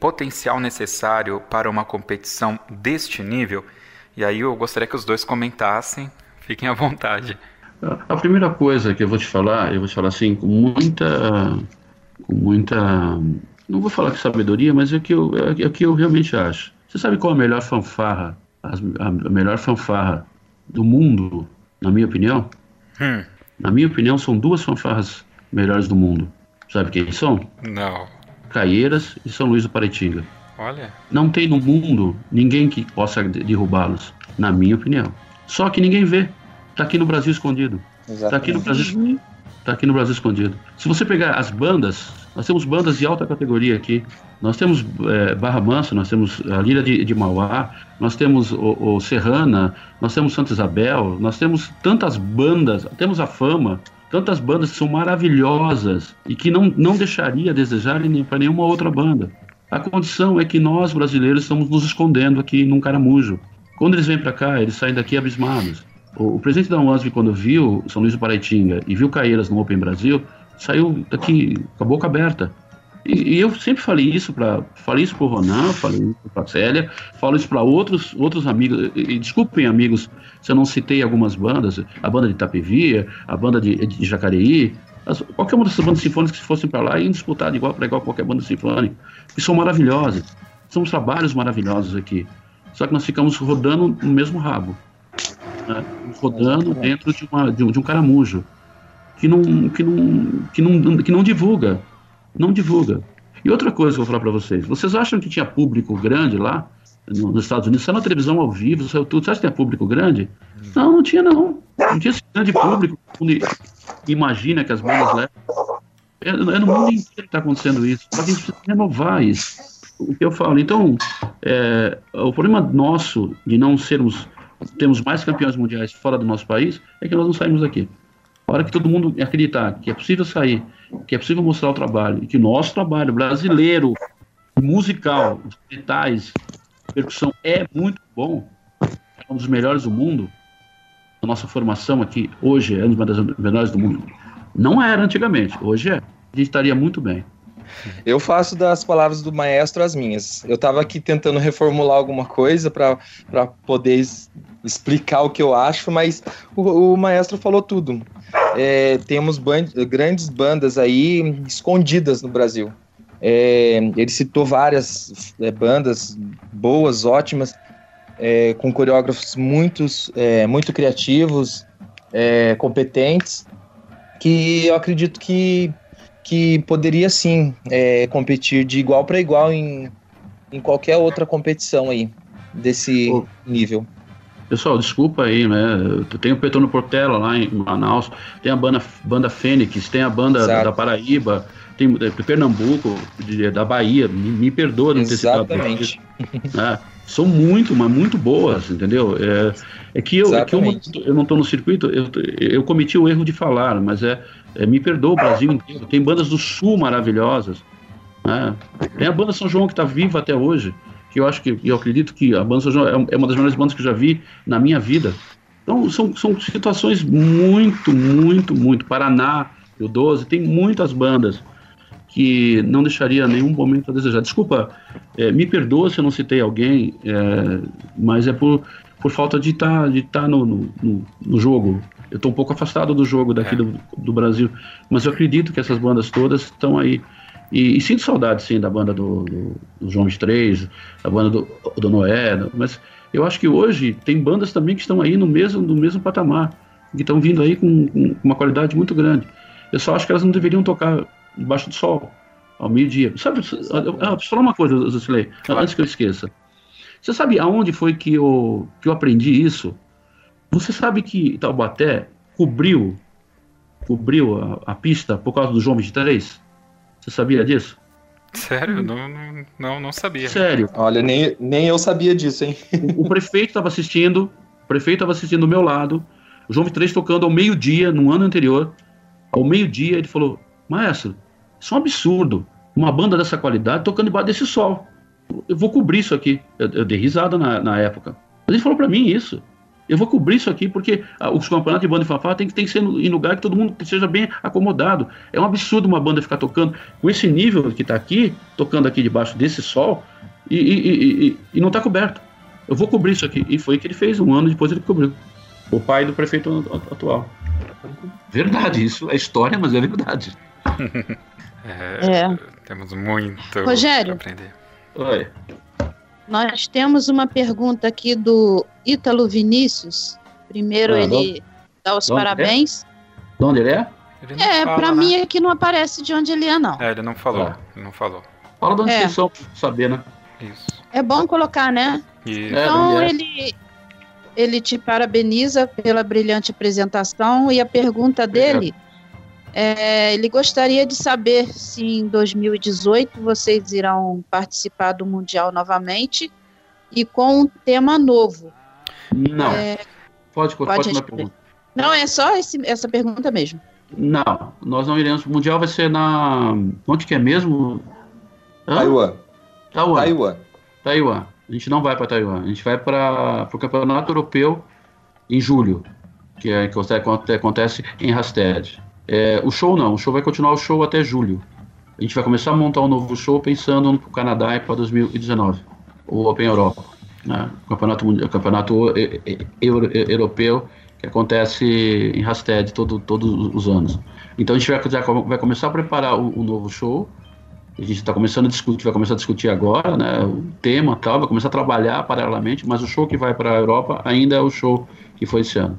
potencial necessário para uma competição deste nível? E aí eu gostaria que os dois comentassem. Fiquem à vontade. A primeira coisa que eu vou te falar, eu vou te falar assim, com muita. com muita. não vou falar que sabedoria, mas é o que eu, é o que eu realmente acho. Você sabe qual a melhor fanfarra, a, melhor fanfarra do mundo, na minha opinião? Hum. Na minha opinião, são duas fanfarras melhores do mundo. Sabe quem são? Não. Caieiras e São Luís do Paraitinga. Olha. Não tem no mundo ninguém que possa derrubá-los, na minha opinião. Só que ninguém vê. Está aqui no Brasil escondido. Está aqui no Brasil. Tá aqui no Brasil escondido. Se você pegar as bandas, nós temos bandas de alta categoria aqui. Nós temos é, Barra Manso, nós temos a Lira de, de Mauá, nós temos o, o, Serrana, nós temos Santa Isabel, nós temos tantas bandas, temos a Fama, tantas bandas que são maravilhosas e que não, não deixaria a desejar para nenhuma outra banda. A condição é que nós, brasileiros, estamos nos escondendo aqui num caramujo. Quando eles vêm para cá, eles saem daqui abismados. O, o presidente da UASB, quando viu São Luís do Paraitinga e viu Caeiras no Open Brasil, saiu daqui com a boca aberta. E, e eu sempre falei isso para falei isso pro Ronan, falei isso pra Célia, falo isso para outros outros amigos. E, e, desculpem amigos se eu não citei algumas bandas, a banda de Itapevia, a banda de, de Jacareí, as, qualquer uma dessas bandas sinfônicas que fossem para lá iam disputar de igual para igual qualquer banda sinfônica, que são maravilhosas. São trabalhos maravilhosos aqui. Só que nós ficamos rodando no mesmo rabo. Né? Rodando dentro de, uma, de, um, de um caramujo que não, que, não, que, não, que não divulga. Não divulga. E outra coisa que eu vou falar para vocês: vocês acham que tinha público grande lá no, nos Estados Unidos? Saiu na televisão ao vivo, saiu tudo. Você acha que tinha público grande? Não, não tinha, não. Não tinha esse grande público. Imagina que as bandas levam. É, é no mundo inteiro que está acontecendo isso. Só que a gente precisa renovar isso. O que eu falo. Então, é, o problema nosso de não sermos. Temos mais campeões mundiais fora do nosso país é que nós não saímos daqui. A hora que todo mundo acreditar que é possível sair, que é possível mostrar o trabalho, e que o nosso trabalho brasileiro, musical, os metais, percussão é muito bom, é um dos melhores do mundo, a nossa formação aqui hoje é uma das melhores do mundo. Não era antigamente, hoje é. A gente estaria muito bem. Eu faço das palavras do maestro as minhas. Eu estava aqui tentando reformular alguma coisa para poder explicar o que eu acho, mas o, o maestro falou tudo. É, temos band grandes bandas aí escondidas no Brasil. É, ele citou várias é, bandas boas, ótimas, é, com coreógrafos muitos, é, muito criativos, é, competentes, que eu acredito que, que poderia sim competir de igual para igual em, em qualquer outra competição aí desse nível. Pessoal, desculpa aí, né? Tem o Petrônio Portela lá em Manaus, tem a banda, banda Fênix, tem a banda da, da Paraíba, tem é, Pernambuco, de, da Bahia, me, me perdoa não ter citado. Exatamente. Né? São muito, mas muito boas, entendeu? É, é que eu, é que eu, eu não estou no circuito, eu, eu cometi o erro de falar, mas é, é me perdoa o Brasil inteiro. Tem bandas do Sul maravilhosas. Né? Tem a banda São João que está viva até hoje que eu acho que, eu acredito que a banda é, é uma das melhores bandas que eu já vi na minha vida. Então, são, são situações muito, muito, muito. Paraná, o 12, tem muitas bandas que não deixaria nenhum momento a desejar. Desculpa, é, me perdoa se eu não citei alguém, é, mas é por, por falta de estar tá, de tá no, no, no, jogo. Eu estou um pouco afastado do jogo daqui é. do, do Brasil, mas eu acredito que essas bandas todas estão aí e, e, sinto saudade, sim, da banda do, do, do João 3, da banda do, do Noé, mas eu acho que hoje tem bandas também que estão aí no mesmo, no mesmo patamar, que estão vindo aí com, com, uma qualidade muito grande. Eu só acho que elas não deveriam tocar debaixo do sol, ao meio-dia. Sabe, ah, preciso falar uma coisa, Zucilei, claro. antes que eu esqueça. Você sabe aonde foi que eu, que eu aprendi isso? Você sabe que Taubaté cobriu, cobriu a, a pista por causa do João 23? Você sabia disso? Sério? Não, não, não sabia. Sério. Olha, nem, nem eu sabia disso, hein? O, o prefeito estava assistindo, o prefeito estava assistindo do meu lado, o João 23 tocando ao meio-dia, no ano anterior. Ao meio-dia, ele falou: Maestro, isso é um absurdo. Uma banda dessa qualidade tocando debaixo desse sol. Eu vou cobrir isso aqui. Eu, eu dei risada na, na época. Mas ele falou para mim isso. Eu vou cobrir isso aqui porque ah, os campeonatos de banda de fanfarra tem que, tem que ser em lugar que todo mundo seja bem acomodado. É um absurdo uma banda ficar tocando com esse nível que está aqui, tocando aqui debaixo desse sol, e, e, e, e não está coberto. Eu vou cobrir isso aqui. E foi o que ele fez, um ano depois ele cobriu. O pai do prefeito atual. Verdade, isso é história, mas é verdade. é, é. Temos muito Rogério, aprender. Oi. Nós temos uma pergunta aqui do Ítalo Vinícius. Primeiro ah, ele dá os parabéns. De onde ele é? Ele é, fala, pra né? mim aqui não aparece de onde ele é, não. É, ele não falou. Ah. Ele não falou. Fala de onde é. vocês são, saber, né? Isso. É bom colocar, né? Isso. Então é, ele, ele te parabeniza pela brilhante apresentação e a pergunta dele é, ele gostaria de saber se em 2018 vocês irão participar do Mundial novamente e com um tema novo. Não. É, pode, pode, pode uma pergunta. Não, é só esse, essa pergunta mesmo. Não, nós não iremos. O Mundial vai ser na. Onde que é mesmo? Taiwan. Taiwan. Taiwan. Taiwan. A gente não vai para Taiwan. A gente vai para o Campeonato Europeu em julho, que, é, que acontece em Rasted. É, o show não, o show vai continuar o show até julho. A gente vai começar a montar um novo show pensando no Canadá e para 2019, o Open Europa, né? o campeonato, campeonato europeu que acontece em Rasted todo, todos os anos. Então a gente vai, vai começar a preparar o, o novo show. A gente está começando a discutir, vai começar a discutir agora, né, o tema tal, vai começar a trabalhar paralelamente, mas o show que vai para a Europa ainda é o show que foi esse ano.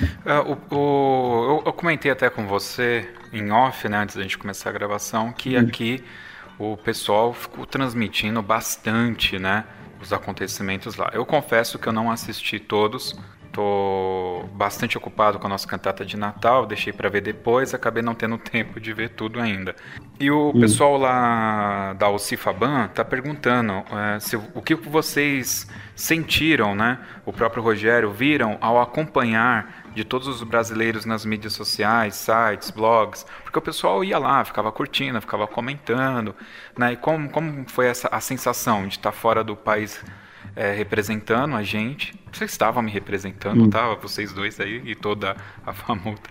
Uh, o, o, eu, eu, comentei até com você em off, né, antes da gente começar a gravação, que uhum. aqui o pessoal ficou transmitindo bastante, né, os acontecimentos lá. Eu confesso que eu não assisti todos, Tô bastante ocupado com a nossa cantata de Natal, deixei para ver depois, acabei não tendo tempo de ver tudo ainda. E o hum. pessoal lá da Ocifaban tá perguntando é, se, o que vocês sentiram, né? O próprio Rogério viram ao acompanhar de todos os brasileiros nas mídias sociais, sites, blogs, porque o pessoal ia lá, ficava curtindo, ficava comentando, né? E como, como foi essa a sensação de estar fora do país é, representando a gente. Vocês estavam me representando, hum. tava? Vocês dois aí e toda a famuta.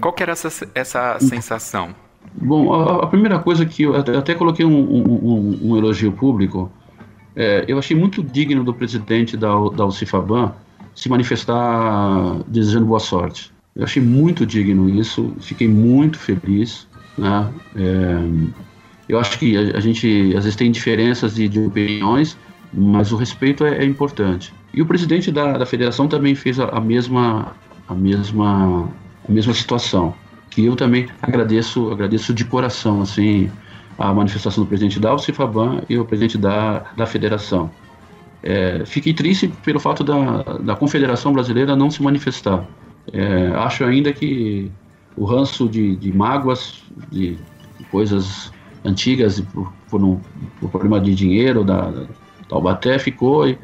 Qual que era essa, essa sensação? Bom, a, a, primeira coisa que eu até coloquei um, um, um elogio público, é, eu achei muito digno do presidente da, da Ucifaban se manifestar desejando boa sorte. Eu achei muito digno isso, fiquei muito feliz. Né? É, eu acho que a, a, gente às vezes tem diferenças de, de opiniões, mas o respeito é, é importante. E o presidente da, da federação também fez a, a, mesma a mesma a mesma situação, que eu também agradeço agradeço de coração assim a manifestação do presidente da Alcifaban e o presidente da, da federação. É, fiquei triste pelo fato da, da Confederação Brasileira não se manifestar. É, acho ainda que o ranço de, de mágoas, de, coisas antigas, por, por, um, por problema de dinheiro da, Taubaté ficou e,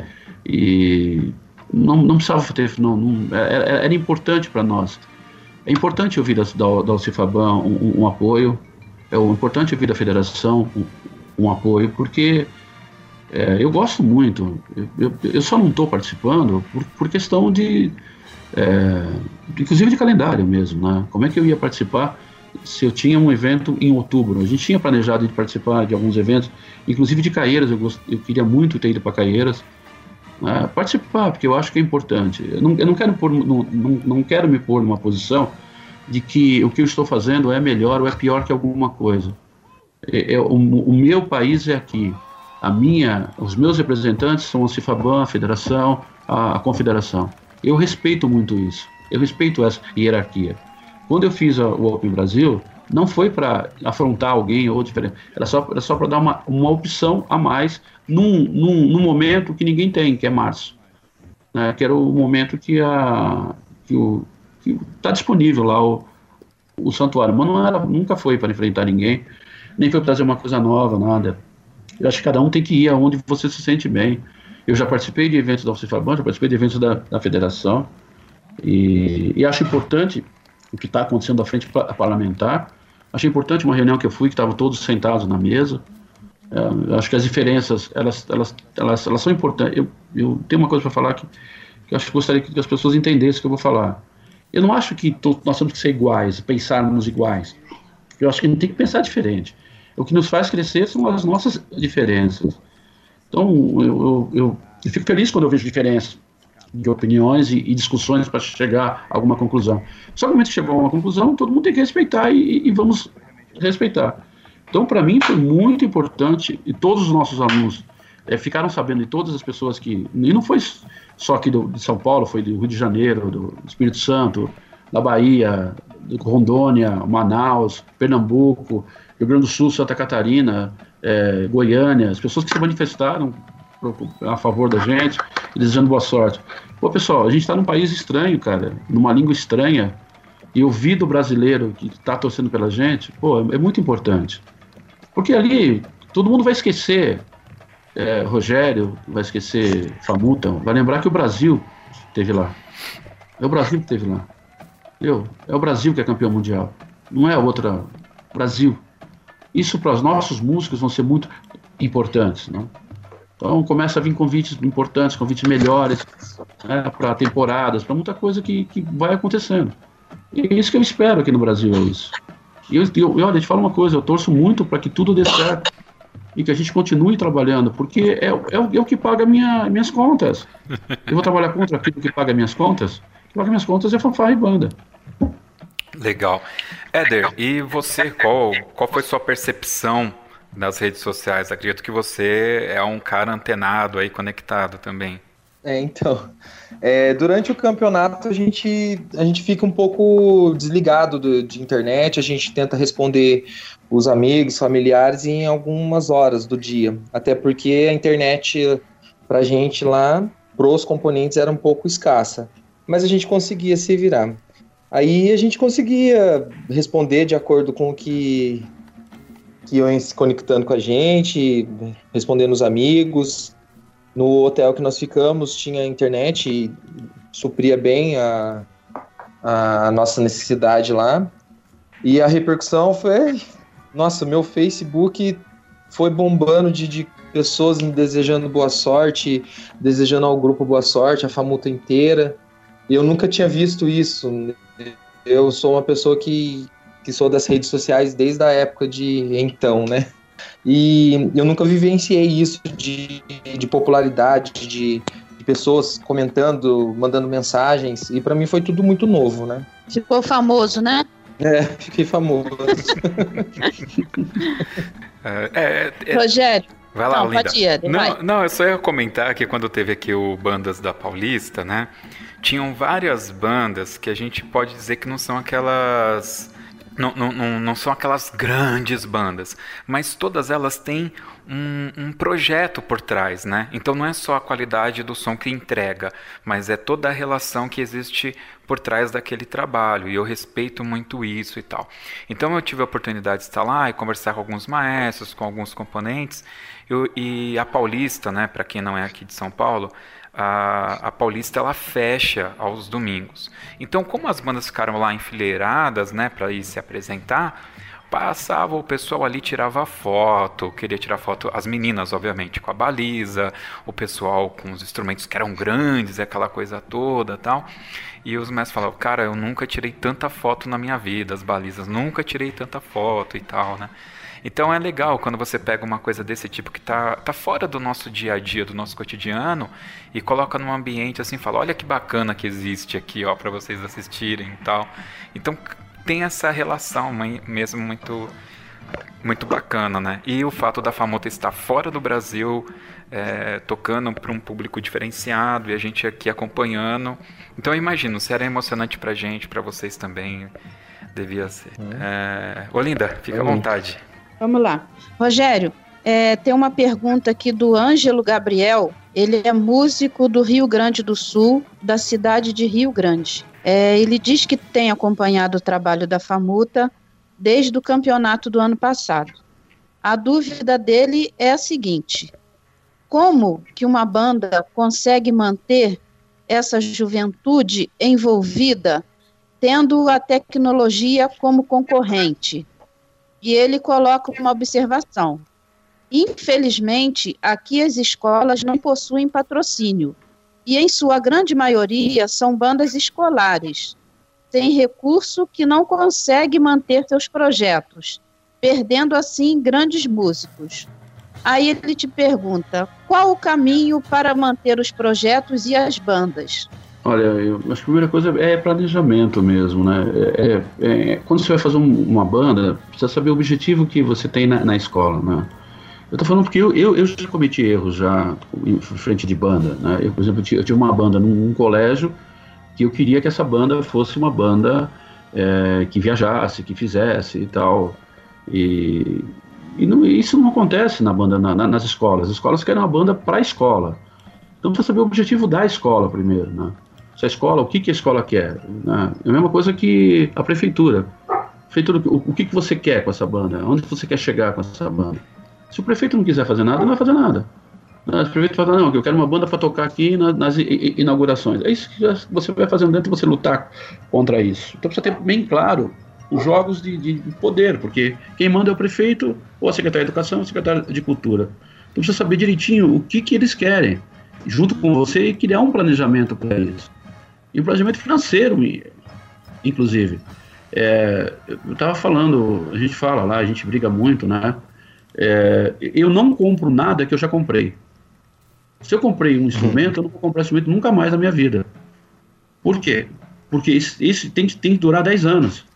e não, não precisava ter, não, não era, era, importante para nós. É importante ouvir da, da, da um, um, um, apoio, é importante ouvir da federação um, um apoio, porque é, eu gosto muito, eu, eu, só não estou participando por, por questão de, é, inclusive de calendário mesmo, né? Como é que eu ia participar se eu tinha um evento em outubro. A gente tinha planejado de participar de alguns eventos, inclusive de Caieiras, eu, gost... eu queria muito ter ido para Caieiras. Né? Participar, porque eu acho que é importante. Eu não, eu não quero pôr, não, não, não quero me pôr numa posição de que o que eu estou fazendo é melhor ou é pior que alguma coisa. É, é, o, o, meu país é aqui. A minha, os meus representantes são a Cifaban, a Federação, a, a Confederação. Eu respeito muito isso. Eu respeito essa hierarquia. Quando eu fiz a, o Open Brasil, não foi para afrontar alguém ou diferente, era só, era só para dar uma, uma opção a mais num, num, num, momento que ninguém tem, que é março. Né, que era o momento que a que o que está disponível lá o, o santuário, mas não era, nunca foi para enfrentar ninguém, nem foi para trazer uma coisa nova, nada. Eu acho que cada um tem que ir aonde você se sente bem. Eu já participei de eventos da Alcifaban, já participei de eventos da, da federação, e, e acho importante o que está acontecendo à frente parlamentar. Achei importante uma reunião que eu fui, que estavam todos sentados na mesa. É, acho que as diferenças, elas, elas, elas, elas são importantes. Eu, eu tenho uma coisa para falar que, que eu acho que gostaria que as pessoas entendessem o que eu vou falar. Eu não acho que nós temos que ser iguais, pensarmos iguais. Eu acho que a gente tem que pensar diferente. O que nos faz crescer são as nossas diferenças. Então, eu, eu, eu, eu fico feliz quando eu vejo diferenças de opiniões e, e discussões para chegar a alguma conclusão. Só que no momento que chegou a uma conclusão, todo mundo tem que respeitar e, e vamos respeitar. Então, para mim, foi muito importante, e todos os nossos alunos é, ficaram sabendo, de todas as pessoas que. E não foi só aqui do, de São Paulo, foi do Rio de Janeiro, do Espírito Santo, da Bahia, Rondônia, Manaus, Pernambuco, Rio Grande do Sul, Santa Catarina, é, Goiânia, as pessoas que se manifestaram a favor da gente, desejando boa sorte. Pô, pessoal, a gente está num país estranho, cara, numa língua estranha, e ouvir do brasileiro que está torcendo pela gente, pô, é, é muito importante. Porque ali todo mundo vai esquecer é, Rogério, vai esquecer Famuta, vai lembrar que o Brasil teve lá. É o Brasil que teve lá. Eu, é o Brasil que é campeão mundial. Não é outra. Brasil. Isso para os nossos músicos vão ser muito importantes. Não? Então começa a vir convites importantes, convites melhores né, para temporadas, para muita coisa que, que vai acontecendo. E é isso que eu espero aqui no Brasil, é isso. E eu, eu, eu te falo uma coisa, eu torço muito para que tudo dê certo e que a gente continue trabalhando, porque é, é, é o que paga minha, minhas contas. Eu vou trabalhar contra aquilo que paga minhas contas? O que paga minhas contas é fanfarra e banda. Legal. Éder, e você, qual, qual foi sua percepção nas redes sociais? Acredito que você é um cara antenado aí, conectado também. É, então, é, durante o campeonato a gente, a gente fica um pouco desligado do, de internet, a gente tenta responder os amigos, familiares em algumas horas do dia, até porque a internet pra gente lá, pros componentes, era um pouco escassa, mas a gente conseguia se virar. Aí a gente conseguia responder de acordo com o que, que iam se conectando com a gente, respondendo os amigos, no hotel que nós ficamos tinha internet e supria bem a, a nossa necessidade lá. E a repercussão foi. Nossa, meu Facebook foi bombando de, de pessoas desejando boa sorte, desejando ao grupo boa sorte, a famuta inteira. Eu nunca tinha visto isso. Eu sou uma pessoa que, que sou das redes sociais desde a época de então, né? E eu nunca vivenciei isso de, de popularidade, de, de pessoas comentando, mandando mensagens. E para mim foi tudo muito novo, né? Ficou famoso, né? É, fiquei famoso. é, é, é, Rogério. Vai lá, não, Linda. Ir, não, não, eu só ia comentar que quando teve aqui o Bandas da Paulista, né? Tinham várias bandas que a gente pode dizer que não são aquelas não, não, não, são aquelas grandes bandas, mas todas elas têm um, um, projeto por trás, né? Então não é só a qualidade do som que entrega, mas é toda a relação que existe por trás daquele trabalho, e eu respeito muito isso e tal. Então eu tive a oportunidade de estar lá e conversar com alguns maestros, com alguns componentes, eu, e a Paulista, né, para quem não é aqui de São Paulo, a, a Paulista ela fecha aos domingos. Então, como as bandas ficaram lá enfileiradas, né, para ir se apresentar, passava o pessoal ali tirava foto, queria tirar foto, as meninas obviamente com a baliza, o pessoal com os instrumentos que eram grandes, aquela coisa toda, tal. E os mestres falavam, cara, eu nunca tirei tanta foto na minha vida, as balizas, nunca tirei tanta foto e tal, né? Então é legal quando você pega uma coisa desse tipo que tá, tá fora do nosso dia a dia, do nosso cotidiano, e coloca num ambiente assim, fala, olha que bacana que existe aqui, ó, para vocês assistirem e tal. Então tem essa relação mesmo muito muito bacana, né? E o fato da Famota estar fora do Brasil, é, tocando para um público diferenciado e a gente aqui acompanhando. Então eu imagino, se era emocionante pra gente, para vocês também, devia ser. Hum. É... Olinda, fica à vontade. Vamos lá. Rogério, é, tem uma pergunta aqui do Ângelo Gabriel. Ele é músico do Rio Grande do Sul, da cidade de Rio Grande. É, ele diz que tem acompanhado o trabalho da Famuta desde o campeonato do ano passado. A dúvida dele é a seguinte: como que uma banda consegue manter essa juventude envolvida, tendo a tecnologia como concorrente? E ele coloca uma observação. Infelizmente, aqui as escolas não possuem patrocínio. e, em sua grande maioria, são bandas escolares, sem recurso que não consegue manter seus projetos, perdendo assim grandes músicos. Aí ele te pergunta: qual o caminho para manter os projetos e as bandas? Olha, eu acho que a primeira coisa é planejamento mesmo, né? É, é, é, quando você vai fazer um, uma banda, precisa saber o objetivo que você tem na, na escola, né? Eu tô falando porque eu, eu, eu, já cometi erros já em frente de banda, né? Eu, por exemplo, eu tive uma banda num, num colégio que eu queria que essa banda fosse uma banda é, que viajasse, que fizesse e tal. E, e não, isso não acontece na banda, na, na, nas escolas. As escolas querem uma banda para a escola. Então precisa saber o objetivo da escola primeiro, né? Se a escola, o que, que a escola quer? Né? É a mesma coisa que a prefeitura. prefeitura, o, o que, que você quer com essa banda? Onde você quer chegar com essa banda? Se o prefeito não quiser fazer nada, não vai fazer nada. O prefeito fala, não, eu quero uma banda para tocar aqui nas, nas inaugurações. É isso que você vai fazendo dentro de você lutar contra isso. Então precisa ter bem claro os jogos de, de, poder, porque quem manda é o prefeito, ou a secretária de Educação, ou a secretária de Cultura. Então precisa saber direitinho o que, que eles querem, junto com você, e criar um planejamento para eles. E um planejamento financeiro, inclusive. É, eu estava falando, a gente fala lá, a gente briga muito, né? É, eu não compro nada que eu já comprei. Se eu comprei um instrumento, eu não vou comprar instrumento nunca mais na minha vida. Por quê? Porque isso, tem, tem que durar 10 anos.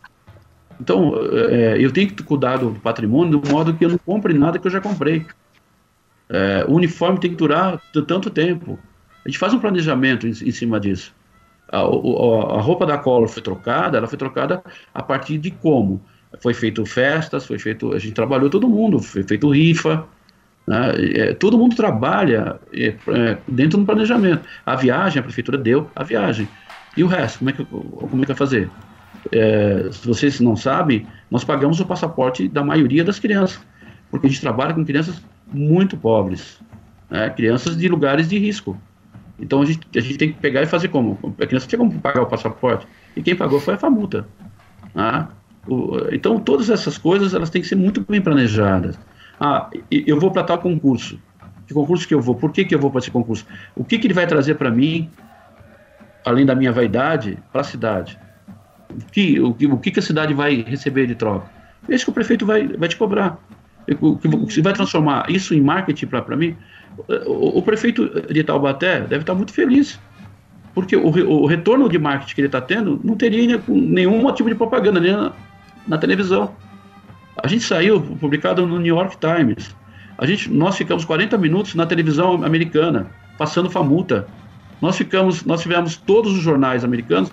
Então, é, eu tenho que cuidar do patrimônio de modo que eu não compre nada que eu já comprei. É, o uniforme tem que durar tanto tempo. A gente faz um planejamento em, em cima disso. A, a, roupa da Collor foi trocada, ela foi trocada a partir de como? Foi feito festas, foi feito, a gente trabalhou todo mundo, foi feito rifa, né? É, todo mundo trabalha é, é, dentro do planejamento. A viagem, a prefeitura deu a viagem. E o resto, como é que, como é que vai fazer? é, se vocês não sabem, nós pagamos o passaporte da maioria das crianças, porque a gente trabalha com crianças muito pobres, né, crianças de lugares de risco. Então a gente, a gente tem que pegar e fazer como? A criança tinha como pagar o passaporte, e quem pagou foi a FAMUTA. Né? O, então todas essas coisas elas têm que ser muito bem planejadas. Ah, eu vou para tal concurso. Que concurso que eu vou? Por que, que eu vou para esse concurso? O que, que ele vai trazer para mim, além da minha vaidade, para a cidade? o que, o, que, o que a cidade vai receber de troca? É isso que o prefeito vai, vai te cobrar. Se vai transformar isso em marketing para mim, o, o, prefeito de Taubaté deve estar muito feliz, porque o, o retorno de marketing que ele está tendo não teria nenhum tipo de propaganda nem na, na, televisão. A gente saiu publicado no New York Times. A gente, nós ficamos 40 minutos na televisão americana, passando famuta. Nós ficamos, nós tivemos todos os jornais americanos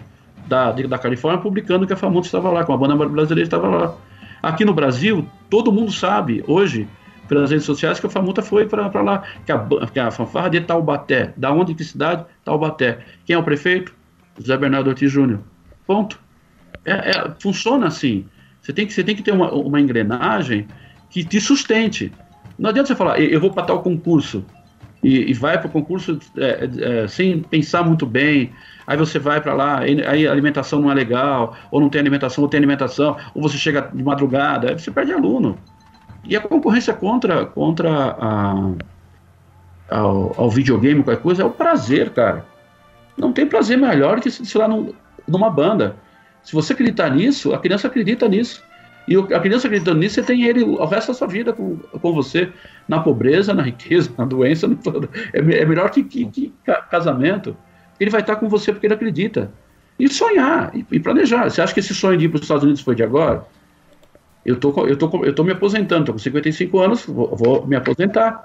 da, da Califórnia publicando que a Famuta estava lá, que a banda brasileira estava lá. Aqui no Brasil, todo mundo sabe hoje, pelas redes sociais, que a Famuta foi para lá, que a, que a fanfarra de Taubaté. Da onde, que cidade? Taubaté. Quem é o prefeito? José Bernardo Ortiz Júnior. Ponto. É, é, funciona assim. Você tem que, você tem que ter uma, uma engrenagem que te sustente. Não adianta você falar, eu vou para tal concurso e, e vai para o concurso é, é, sem pensar muito bem, aí você vai para lá, aí a alimentação não é legal, ou não tem alimentação, ou tem alimentação, ou você chega de madrugada, aí você perde aluno. E a concorrência contra, contra a, ao, ao, videogame, qualquer coisa, é o prazer, cara. Não tem prazer melhor que se, lá num, numa banda. Se você acreditar nisso, a criança acredita nisso. E a criança acreditando nisso, você tem ele o resto da sua vida com, com você, na pobreza, na riqueza, na doença, no. É, é melhor que, que, que, casamento. Ele vai estar com você porque ele acredita. E sonhar, e, e planejar. Você acha que esse sonho de ir para os Estados Unidos foi de agora? Eu tô, eu tô, eu tô me aposentando, tô com 55 anos, vou, vou me aposentar.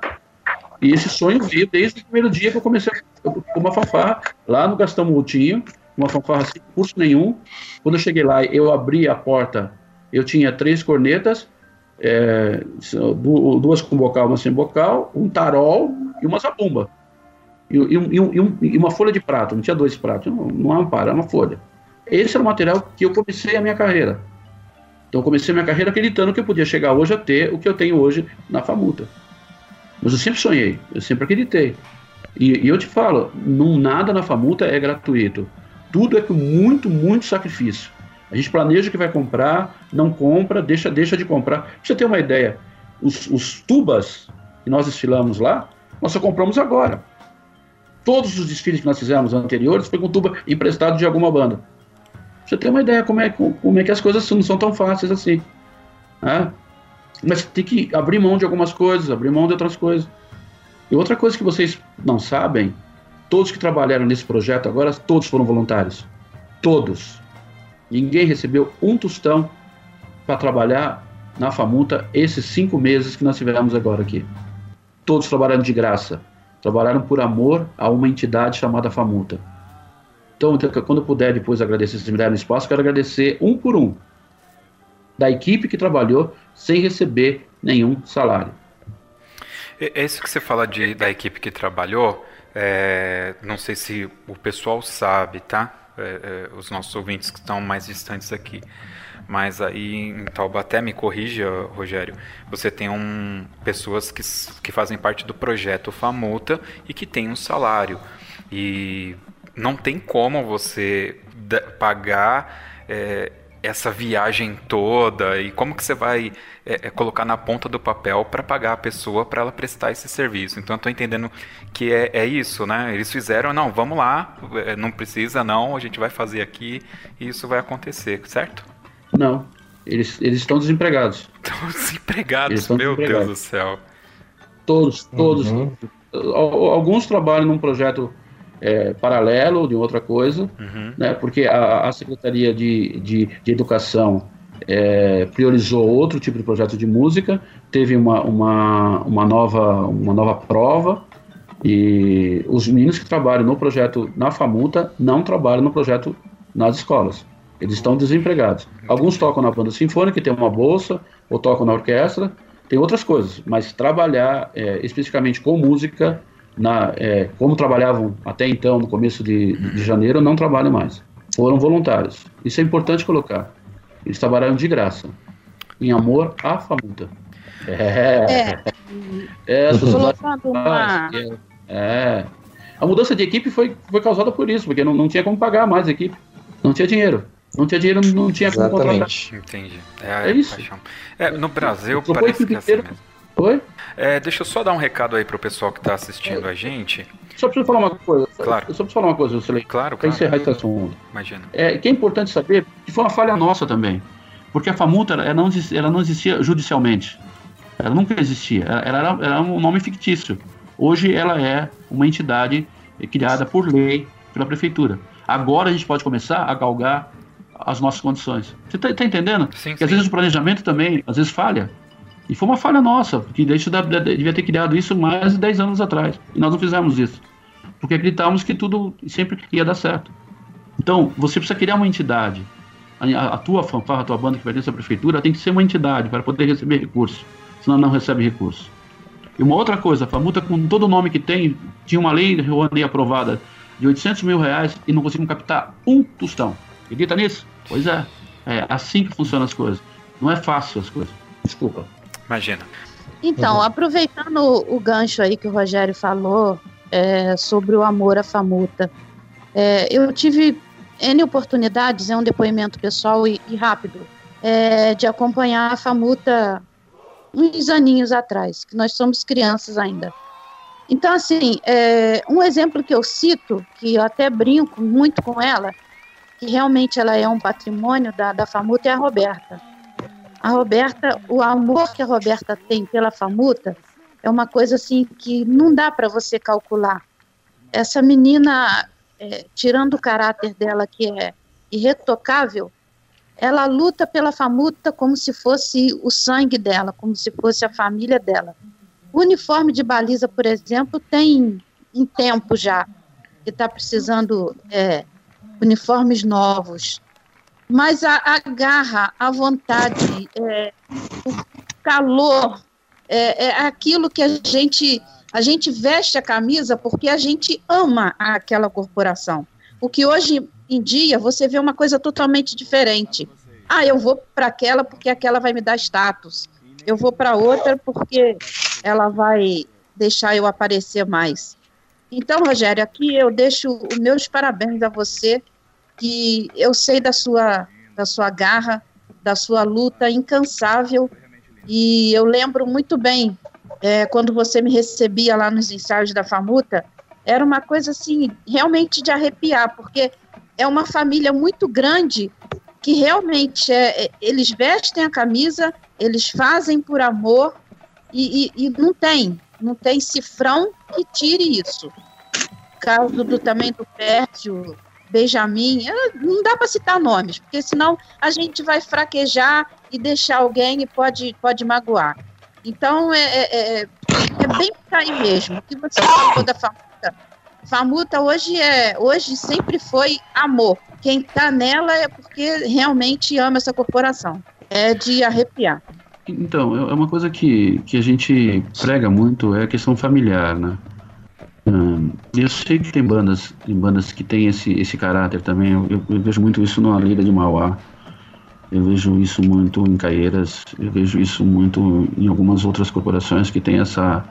E esse sonho veio desde o primeiro dia que eu comecei com uma fanfarra lá no Gastão Moutinho, uma fanfarra sem curso nenhum. Quando eu cheguei lá, eu abri a porta eu tinha três cornetas, é, duas com bocal, uma sem bocal, um tarol e uma zabumba. E, e, e, e, uma folha de prato, não tinha dois pratos, não, não é para, é uma folha. Esse era o material que eu comecei a minha carreira. Então comecei minha carreira acreditando que eu podia chegar hoje a ter o que eu tenho hoje na Famuta. Mas eu sempre sonhei, eu sempre acreditei. E, e eu te falo, não, nada na Famuta é gratuito. Tudo é com muito, muito sacrifício. A gente planeja que vai comprar, não compra, deixa, deixa de comprar. Pra você ter uma ideia, os, os tubas que nós desfilamos lá, nós só compramos agora. Todos os desfiles que nós fizemos anteriores foi com tuba emprestado de alguma banda. Você tem uma ideia como é, como é que as coisas não são tão fáceis assim. Né? Mas tem que abrir mão de algumas coisas, abrir mão de outras coisas. E outra coisa que vocês não sabem, todos que trabalharam nesse projeto agora, todos foram voluntários. Todos. Ninguém recebeu um tostão para trabalhar na Famuta esses cinco meses que nós tivemos agora aqui. Todos trabalharam de graça. Trabalharam por amor a uma entidade chamada Famuta. Então, quando puder depois agradecer, se me der um espaço, quero agradecer um por um da equipe que trabalhou sem receber nenhum salário. É isso que você fala de, da equipe que trabalhou. É, não sei se o pessoal sabe, tá? É, é, os nossos ouvintes que estão mais distantes aqui. Mas aí em Taubaté, me corrija, Rogério, você tem um, pessoas que, que fazem parte do projeto Famuta e que tem um salário. E não tem como você pagar é, essa viagem toda e como que você vai é, é, colocar na ponta do papel para pagar a pessoa para ela prestar esse serviço. Então, estou entendendo que é, é, isso, né? Eles fizeram, não, vamos lá, é, não precisa não, a gente vai fazer aqui e isso vai acontecer, certo? Não, eles, eles estão desempregados. Estão desempregados, estão meu desempregados. Deus do céu. Todos, todos. Uhum. Alguns trabalham num projeto é, paralelo de outra coisa, uhum. né, porque a, a Secretaria de, de, de Educação é, priorizou outro tipo de projeto de música, teve uma, uma, uma, nova, uma nova prova, e os meninos que trabalham no projeto na FAMUTA não trabalham no projeto nas escolas. Eles estão desempregados. Alguns tocam na banda sinfônica, tem uma bolsa, ou tocam na orquestra, tem outras coisas, mas trabalhar é, especificamente com música na, é, como trabalhavam até então, no começo de, de janeiro, não trabalham mais. Foram voluntários. Isso é importante colocar. Eles trabalharam de graça, em amor à família. É. É. é uma... É, é. A mudança de equipe foi, foi causada por isso, porque não, não tinha como pagar mais a equipe. Não tinha dinheiro. Não tinha dinheiro, não tinha como contratar. Entendi. É, é isso. É, no Brasil parece que é assim mesmo. Oi? É, deixa eu só dar um recado aí pro pessoal que está assistindo a gente. Só preciso falar uma coisa. Claro. Eu só preciso falar uma coisa, Lucilei. Claro, Para encerrar esse assunto. Imagina. É, que é importante saber que foi uma falha nossa também. Porque a FAMUTA ela não, ela não existia judicialmente. Ela nunca existia. Ela, ela era, era um nome fictício. Hoje ela é uma entidade criada por lei pela prefeitura. Agora a gente pode começar a galgar as nossas condições. Você está tá entendendo? Sim, que sim. às vezes o planejamento também, às vezes falha. E foi uma falha nossa, porque gente devia ter criado isso mais de 10 anos atrás. E nós não fizemos isso. Porque acreditávamos que tudo sempre ia dar certo. Então, você precisa criar uma entidade. A, a tua fanfarra, a tua banda que dentro da prefeitura tem que ser uma entidade para poder receber recursos. Senão não recebe recurso. E uma outra coisa, a FAMUTA, com todo o nome que tem, tinha uma lei Rouanet aprovada de 800 mil reais e não conseguimos captar um tostão. Acredita nisso? Pois é. É assim que funcionam as coisas. Não é fácil as coisas. Desculpa. Imagina. Então, uhum. aproveitando o, gancho aí que o Rogério falou é, sobre o amor à famuta, é, eu tive N oportunidades, é um depoimento pessoal e, e rápido, é, de acompanhar a famuta uns aninhos atrás, que nós somos crianças ainda. Então, assim, é, um exemplo que eu cito, que eu até brinco muito com ela, que realmente ela é um patrimônio da, da Famuta, é a Roberta. A Roberta, o amor que a Roberta tem pela Famuta é uma coisa assim que não dá para você calcular. Essa menina, é, tirando o caráter dela que é irretocável, ela luta pela Famuta como se fosse o sangue dela, como se fosse a família dela. O uniforme de baliza, por exemplo, tem um tempo já que está precisando é, uniformes novos mas a, a garra, a vontade, é, o calor, é, é, aquilo que a gente a gente veste a camisa porque a gente ama aquela corporação. O que hoje em dia você vê uma coisa totalmente diferente. Ah, eu vou para aquela porque aquela vai me dar status. Eu vou para outra porque ela vai deixar eu aparecer mais. Então, Rogério, aqui eu deixo os meus parabéns a você que eu sei da sua, da sua garra, da sua luta incansável, e eu lembro muito bem é, quando você me recebia lá nos ensaios da Famuta, era uma coisa assim, realmente de arrepiar, porque é uma família muito grande que realmente é, é eles vestem a camisa, eles fazem por amor e, e, e não tem, não tem cifrão que tire isso. Caso do, também do Pércio, Benjamin, não dá para citar nomes, porque senão a gente vai fraquejar e deixar alguém e pode, pode magoar. Então, é, é, é, é bem por aí mesmo. O que você falou da Famuta? Famuta hoje, é, hoje sempre foi amor. Quem está nela é porque realmente ama essa corporação. É de arrepiar. Então, é uma coisa que, que a gente prega muito, é a questão familiar, né? Eu sei que tem bandas, tem bandas que têm esse, esse caráter também. Eu, eu vejo muito isso na Lira de Mauá. Eu vejo isso muito em Caieiras. Eu vejo isso muito em algumas outras corporações que têm essa,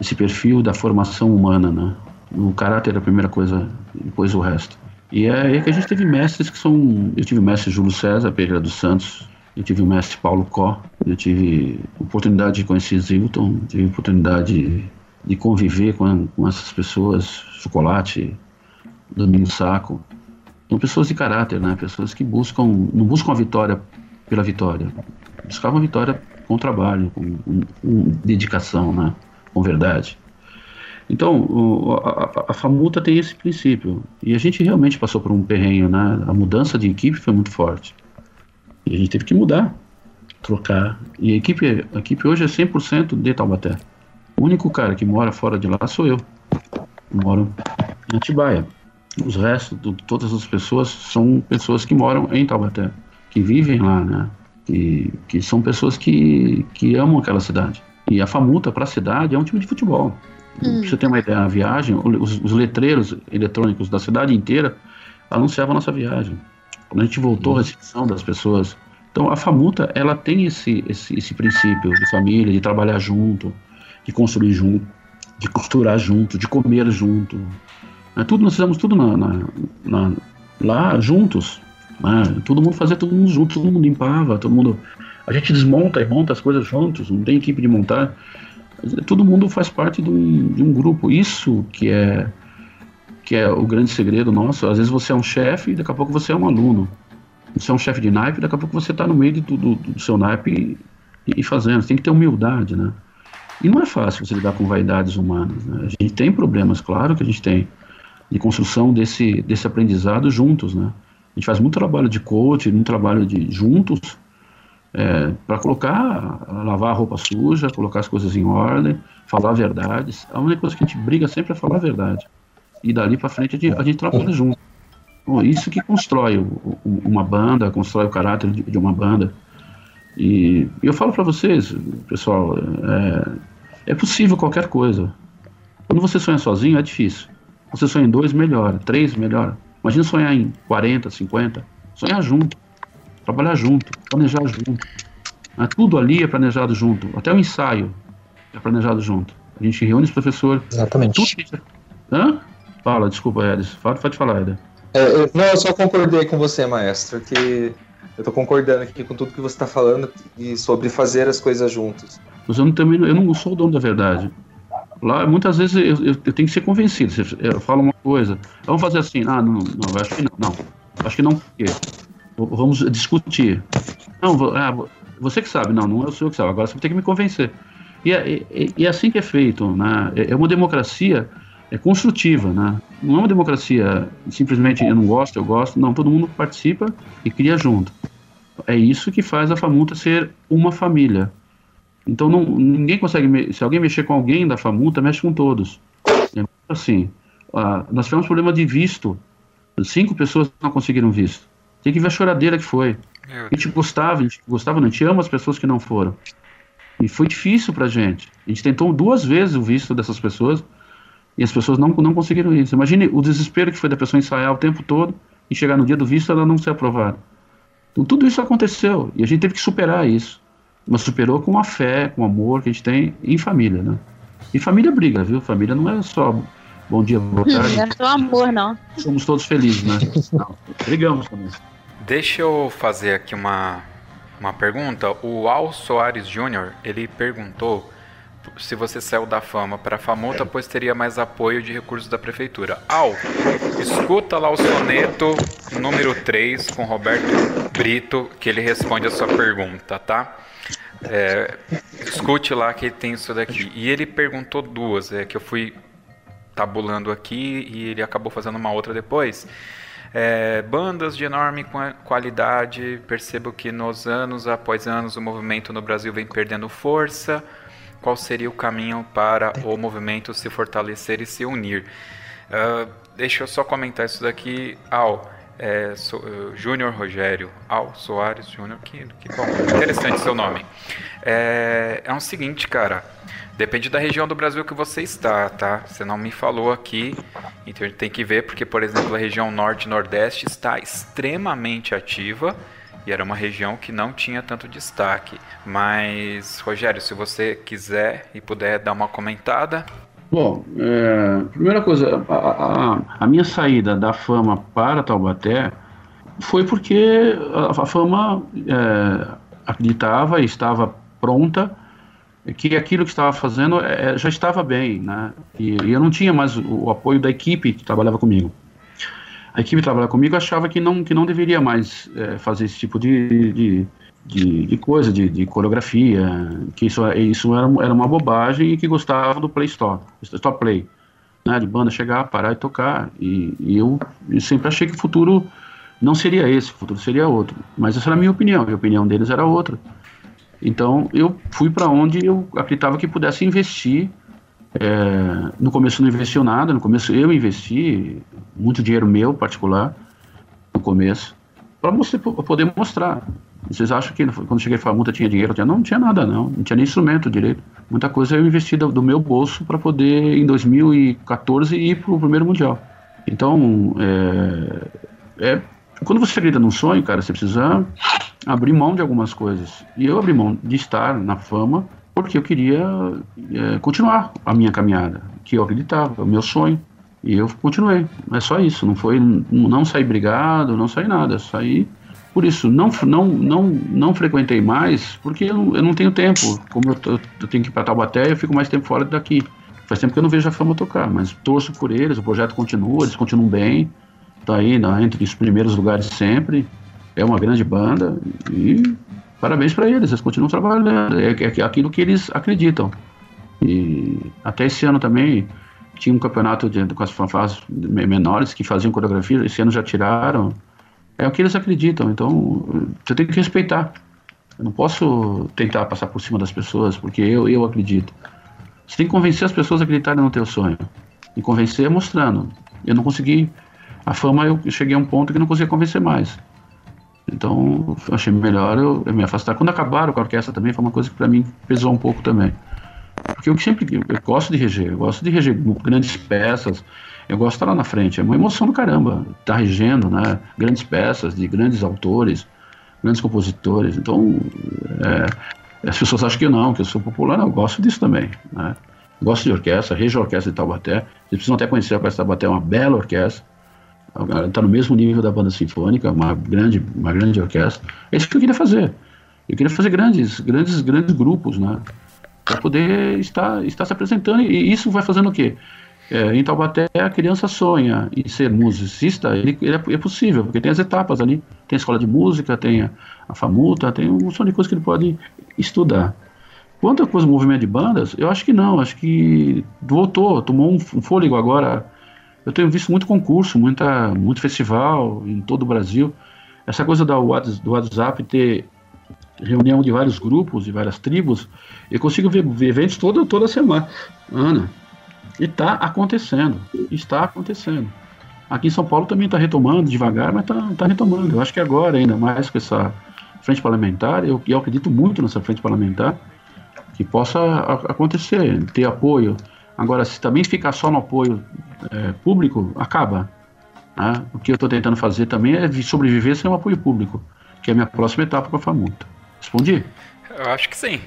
esse perfil da formação humana, né? O caráter é a primeira coisa, depois o resto. E é, é que a gente teve mestres que são. Eu tive o mestre Júlio César Pereira dos Santos, eu tive o mestre Paulo Có, eu tive oportunidade de conhecer Zilton, tive oportunidade de conviver com, com essas pessoas, Chocolate, Domingo Saco, são pessoas de caráter, né? Pessoas que buscam, não buscam a vitória pela vitória, buscavam a vitória com trabalho, com, com, com dedicação, né? Com verdade. Então, o, a, a, Famuta tem esse princípio. E a gente realmente passou por um perrenho, né? A mudança de equipe foi muito forte. E a gente teve que mudar, trocar. E a equipe, a equipe hoje é 100% de Taubaté. O único cara que mora fora de lá sou eu. eu moro em Atibaia. Os restos, de todas as pessoas, são pessoas que moram em Taubaté, que vivem lá, né? Que, que são pessoas que, que amam aquela cidade. E a Famuta para a cidade é um time de futebol. Hum. Pra você ter uma ideia, a viagem, os, os, letreiros eletrônicos da cidade inteira anunciavam a nossa viagem. Quando a gente voltou à recepção das pessoas. Então a Famuta, ela tem esse, esse, esse princípio de família, de trabalhar junto, de construir junto, de costurar junto, de comer junto. É, tudo, nós fizemos tudo na, na, na, lá juntos. Né? Todo mundo fazia todo mundo junto, todo mundo limpava, todo mundo. A gente desmonta e monta as coisas juntos, não tem equipe de montar. Todo mundo faz parte de um, de um grupo. Isso que é que é o grande segredo nosso. Às vezes você é um chefe e daqui a pouco você é um aluno. Você é um chefe de naipe, daqui a pouco você está no meio do, do, do seu naipe e, e, fazendo. Você tem que ter humildade, né? E não é fácil você lidar com vaidades humanas. Né? A gente tem problemas, claro que a gente tem, de construção desse, desse aprendizado juntos. Né? A gente faz muito trabalho de coach, muito trabalho de juntos, é, para colocar, lavar a roupa suja, colocar as coisas em ordem, falar verdades. A única coisa que a gente briga sempre é falar a verdade. E dali para frente a gente, a gente trabalha junto. Bom, isso que constrói o, o, uma banda, constrói o caráter de, de uma banda. E eu falo para vocês, pessoal, é, é, possível qualquer coisa. Quando você sonha sozinho, é difícil. Você sonha em dois, melhora. Três, melhora. Imagina sonhar em 40, 50. Sonhar junto. Trabalhar junto. Planejar junto. É, tudo ali é planejado junto. Até o ensaio é planejado junto. A gente reúne os professores. Exatamente. Tudo... Hã? Fala, desculpa, Edson. Pode falar, Eder. É, eu, não, eu só concordei com você, maestro, que eu tô concordando aqui com tudo que você está falando e sobre fazer as coisas juntos. Mas eu também, eu não sou o dono da verdade. Lá, muitas vezes eu, eu, eu tenho que ser convencido. Eu falo uma coisa, vamos fazer assim, ah, não, não, acho que não, não. Acho que não, por quê? Vamos discutir. Não, ah, você que sabe, não, não é o senhor que sabe, agora você tem que me convencer. E é, é, é assim que é feito, né? É, é uma democracia é construtiva, né? Não é uma democracia simplesmente eu não gosto, eu gosto. Não, todo mundo participa e cria junto. É isso que faz a Famuta ser uma família. Então não, ninguém consegue. Se alguém mexer com alguém da Famuta, mexe com todos. É assim. Ah, nós tivemos problema de visto. Cinco pessoas não conseguiram visto. Tem que ver a choradeira que foi. A gente gostava, a gente gostava, não, a gente ama as pessoas que não foram. E foi difícil pra gente. A gente tentou duas vezes o visto dessas pessoas e as pessoas não, não conseguiram isso. Imagine o desespero que foi da pessoa ensaiar o tempo todo e chegar no dia do visto ela não ser aprovada. Então tudo isso aconteceu e a gente teve que superar isso. Mas superou com a fé, com o amor que a gente tem em família, né? E família briga, viu? Família não é só bom dia, boa tarde. Não é só amor, não. Somos todos felizes, né? Não, brigamos também. Deixa eu fazer aqui uma, uma pergunta. O Al Soares Jr., ele perguntou se você saiu da fama para a famuta, pois teria mais apoio de recursos da prefeitura. Al, escuta lá o soneto número 3 com Roberto Brito, que ele responde a sua pergunta, tá? É, escute lá que tem isso daqui. E ele perguntou duas, é que eu fui tabulando aqui e ele acabou fazendo uma outra depois. É, bandas de enorme qualidade, percebo que nos anos após anos o movimento no Brasil vem perdendo força. Qual seria o caminho para o movimento se fortalecer e se unir? Uh, deixa eu só comentar isso daqui. Al, é, so, uh, Júnior Rogério, Al Soares Júnior, que, que bom, interessante seu nome. É, é o seguinte, cara. Depende da região do Brasil que você está, tá? Você não me falou aqui, então a gente tem que ver, porque, por exemplo, a região norte e nordeste está extremamente ativa e era uma região que não tinha tanto destaque. Mas, Rogério, se você quiser e puder dar uma comentada. Bom, é, primeira coisa, a, a, a, minha saída da fama para Taubaté foi porque a, a fama é, acreditava e estava pronta que aquilo que estava fazendo é, já estava bem, né? E, e, eu não tinha mais o, o, apoio da equipe que trabalhava comigo. A equipe trabalhava comigo achava que não, que não deveria mais é, fazer esse tipo de, de, de, de coisa, de, de, coreografia, que isso, isso era, era uma bobagem e que gostava do play stop, stop play, né? De banda chegar, parar e tocar. E, e eu, eu sempre achei que o futuro não seria esse, o futuro seria outro. Mas essa era a minha opinião, a opinião deles era outra. Então eu fui para onde eu acreditava que pudesse investir. É, no começo não investiu nada, no começo eu investi muito dinheiro meu particular no começo para poder mostrar. Vocês acham que quando cheguei a multa tinha dinheiro? Não, não tinha nada, não. Não tinha nem instrumento direito. Muita coisa eu investi do, do meu bolso para poder, em 2014, ir para o primeiro Mundial. Então, é, é, quando você acredita num sonho, cara, você precisa abrir mão de algumas coisas. E eu abri mão de estar na fama porque eu queria é, continuar a minha caminhada, que eu acreditava, o meu sonho. E eu continuei. É só isso. Não foi, não saí brigado, não saí nada. Saí por isso. Não, não, não, não frequentei mais porque eu, eu não tenho tempo. Como eu, eu tenho que ir para Taubaté, eu fico mais tempo fora daqui. Faz tempo que eu não vejo a fama tocar, mas torço por eles. O projeto continua, eles continuam bem. Tá aí na, entre os primeiros lugares sempre é uma grande banda e parabéns para eles, eles continuam trabalhando, é, é, é aquilo que eles acreditam. E até esse ano também tinha um campeonato de, com as fanfarras menores que faziam coreografia, esse ano já tiraram. É o que eles acreditam, então você tem que respeitar. Eu não posso tentar passar por cima das pessoas, porque eu, eu acredito. Você tem que convencer as pessoas a acreditarem no teu sonho. E convencer mostrando. Eu não consegui. A fama, eu cheguei a um ponto que não conseguia convencer mais. Então, achei melhor eu, eu, me afastar. Quando acabaram com a orquestra também, foi uma coisa que para mim pesou um pouco também. Porque eu sempre eu gosto de reger, eu gosto de reger grandes peças, eu gosto de estar lá na frente, é uma emoção do caramba, estar tá regendo, né? Grandes peças de grandes autores, grandes compositores. Então, é, as pessoas acham que não, que eu sou popular, não, eu gosto disso também, né? Gosto de orquestra, rejo a orquestra de Taubaté. Vocês precisam até conhecer a orquestra de Taubaté, é uma bela orquestra está no mesmo nível da banda sinfônica, uma grande, uma grande orquestra. É isso que eu queria fazer. Eu queria fazer grandes, grandes, grandes grupos, né? Para poder estar, estar se apresentando. E isso vai fazendo o quê? É, em Taubaté, a criança sonha em ser musicista, ele, ele é, é, possível, porque tem as etapas ali. Tem a escola de música, tem a, a FAMUTA, tem um monte de coisas que ele pode estudar. Quanto coisa do movimento de bandas, eu acho que não, acho que voltou, tomou um, um fôlego agora eu tenho visto muito concurso, muita, muito festival em todo o Brasil. Essa coisa do WhatsApp ter reunião de vários grupos, de várias tribos, eu consigo ver, ver eventos toda, toda semana. Ana, e está acontecendo, está acontecendo. Aqui em São Paulo também está retomando devagar, mas está tá retomando. Eu acho que agora, ainda mais com essa frente parlamentar, eu, eu acredito muito nessa frente parlamentar, que possa acontecer, ter apoio Agora, se também ficar só no apoio é, público, acaba. Né? O que eu estou tentando fazer também é sobreviver sem o apoio público, que é a minha próxima etapa com a FAMULTA. Respondi? Eu acho que sim.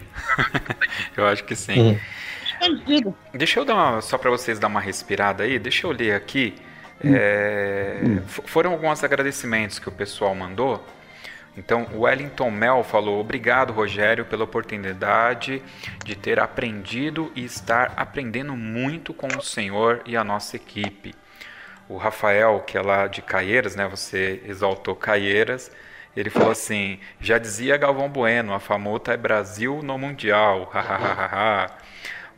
eu acho que sim. Uhum. Deixa eu dar uma, só para vocês dar uma respirada aí, deixa eu ler aqui. Uhum. É, foram alguns agradecimentos que o pessoal mandou. Então, Wellington Mel falou: Obrigado, Rogério, pela oportunidade de ter aprendido e estar aprendendo muito com o senhor e a nossa equipe. O Rafael, que é lá de Caieiras, né? Você exaltou Caieiras. Ele falou assim: já dizia Galvão Bueno, a famosa é Brasil no Mundial.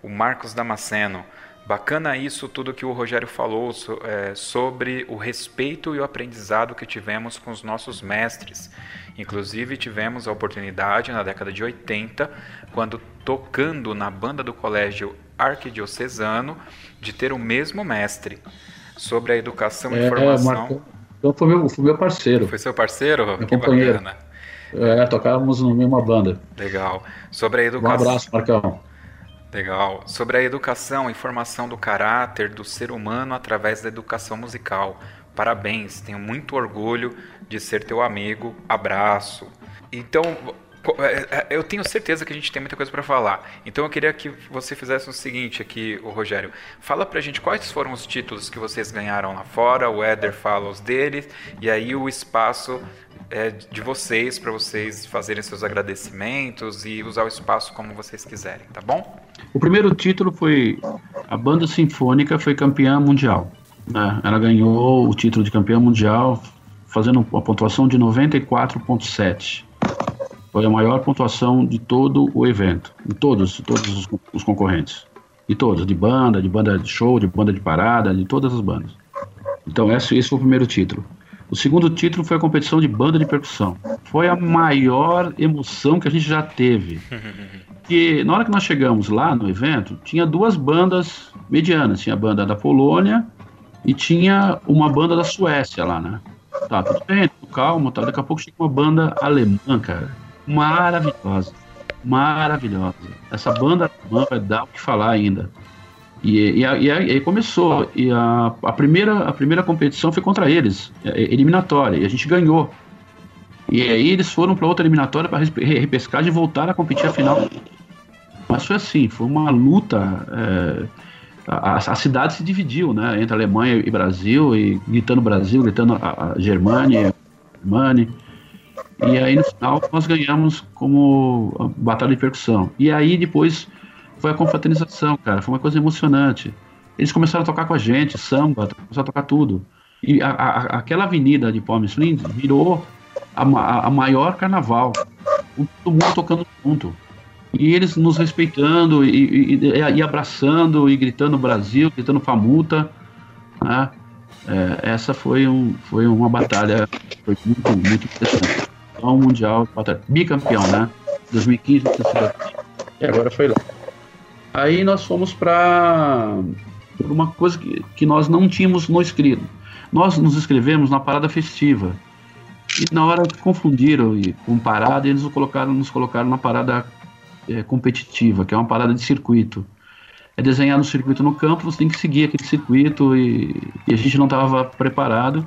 o Marcos Damasceno. Bacana isso tudo que o Rogério falou é, sobre o respeito e o aprendizado que tivemos com os nossos mestres. Inclusive tivemos a oportunidade na década de 80, quando tocando na banda do colégio arquidiocesano, de ter o mesmo mestre sobre a educação e é, formação. Então foi meu, foi meu parceiro. Foi seu parceiro? Meu que companheiro. bacana. É, tocávamos na mesma banda. Legal. Sobre a educação. Um abraço, Marcão. Legal. Sobre a educação e formação do caráter do ser humano através da educação musical. Parabéns, tenho muito orgulho de ser teu amigo. Abraço. Então, eu tenho certeza que a gente tem muita coisa para falar. Então eu queria que você fizesse o seguinte aqui, o Rogério. Fala pra gente quais foram os títulos que vocês ganharam lá fora, o Éder fala os deles, e aí o espaço é, de vocês para vocês fazerem seus agradecimentos e usar o espaço como vocês quiserem, tá bom? O primeiro título foi a banda sinfônica foi campeã mundial. Né? Ela ganhou o título de campeã mundial fazendo uma pontuação de 94,7. Foi a maior pontuação de todo o evento, de todos, todos os, os concorrentes. De todos, de banda, de banda de show, de banda de parada, de todas as bandas. Então esse, esse foi o primeiro título. O segundo título foi a competição de banda de percussão. Foi a maior emoção que a gente já teve. Porque na hora que nós chegamos lá no evento, tinha duas bandas medianas. Tinha a banda da Polônia e tinha uma banda da Suécia lá, né? Tá, tudo bem, tudo calmo, tá. Daqui a pouco chega uma banda alemã, cara. Maravilhosa. Maravilhosa. Essa banda vai dar o que falar ainda. E, e, e, aí começou. E a, a, primeira, a primeira competição foi contra eles, é, é, eliminatória, e a gente ganhou. E aí eles foram para outra eliminatória para repescar e voltar a competir a final. Mas foi assim, foi uma luta. É, a, a, cidade se dividiu, né, entre Alemanha e Brasil, e gritando Brasil, gritando a, a Germânia, Germânia. E aí no final nós ganhamos como batalha de percussão. E aí depois foi a confraternização, cara. Foi uma coisa emocionante. Eles começaram a tocar com a gente, samba, começaram a tocar tudo. E a, a, aquela avenida de Palm Springs virou a, a, maior carnaval. Todo mundo tocando junto. E eles nos respeitando e, e, e abraçando e gritando Brasil, gritando Famuta. Né? É, essa foi, um, foi uma batalha foi muito, muito interessante. Então, mundial, bicampeão, né? 2015, e agora foi lá. Aí nós fomos para uma coisa que, que nós não tínhamos no escrito. Nós nos inscrevemos na parada festiva. E na hora confundiram e com parada, eles nos colocaram, nos colocaram na parada é, competitiva, que é uma parada de circuito. É desenhar no circuito no campo, você tem que seguir aquele circuito e, e a gente não estava preparado.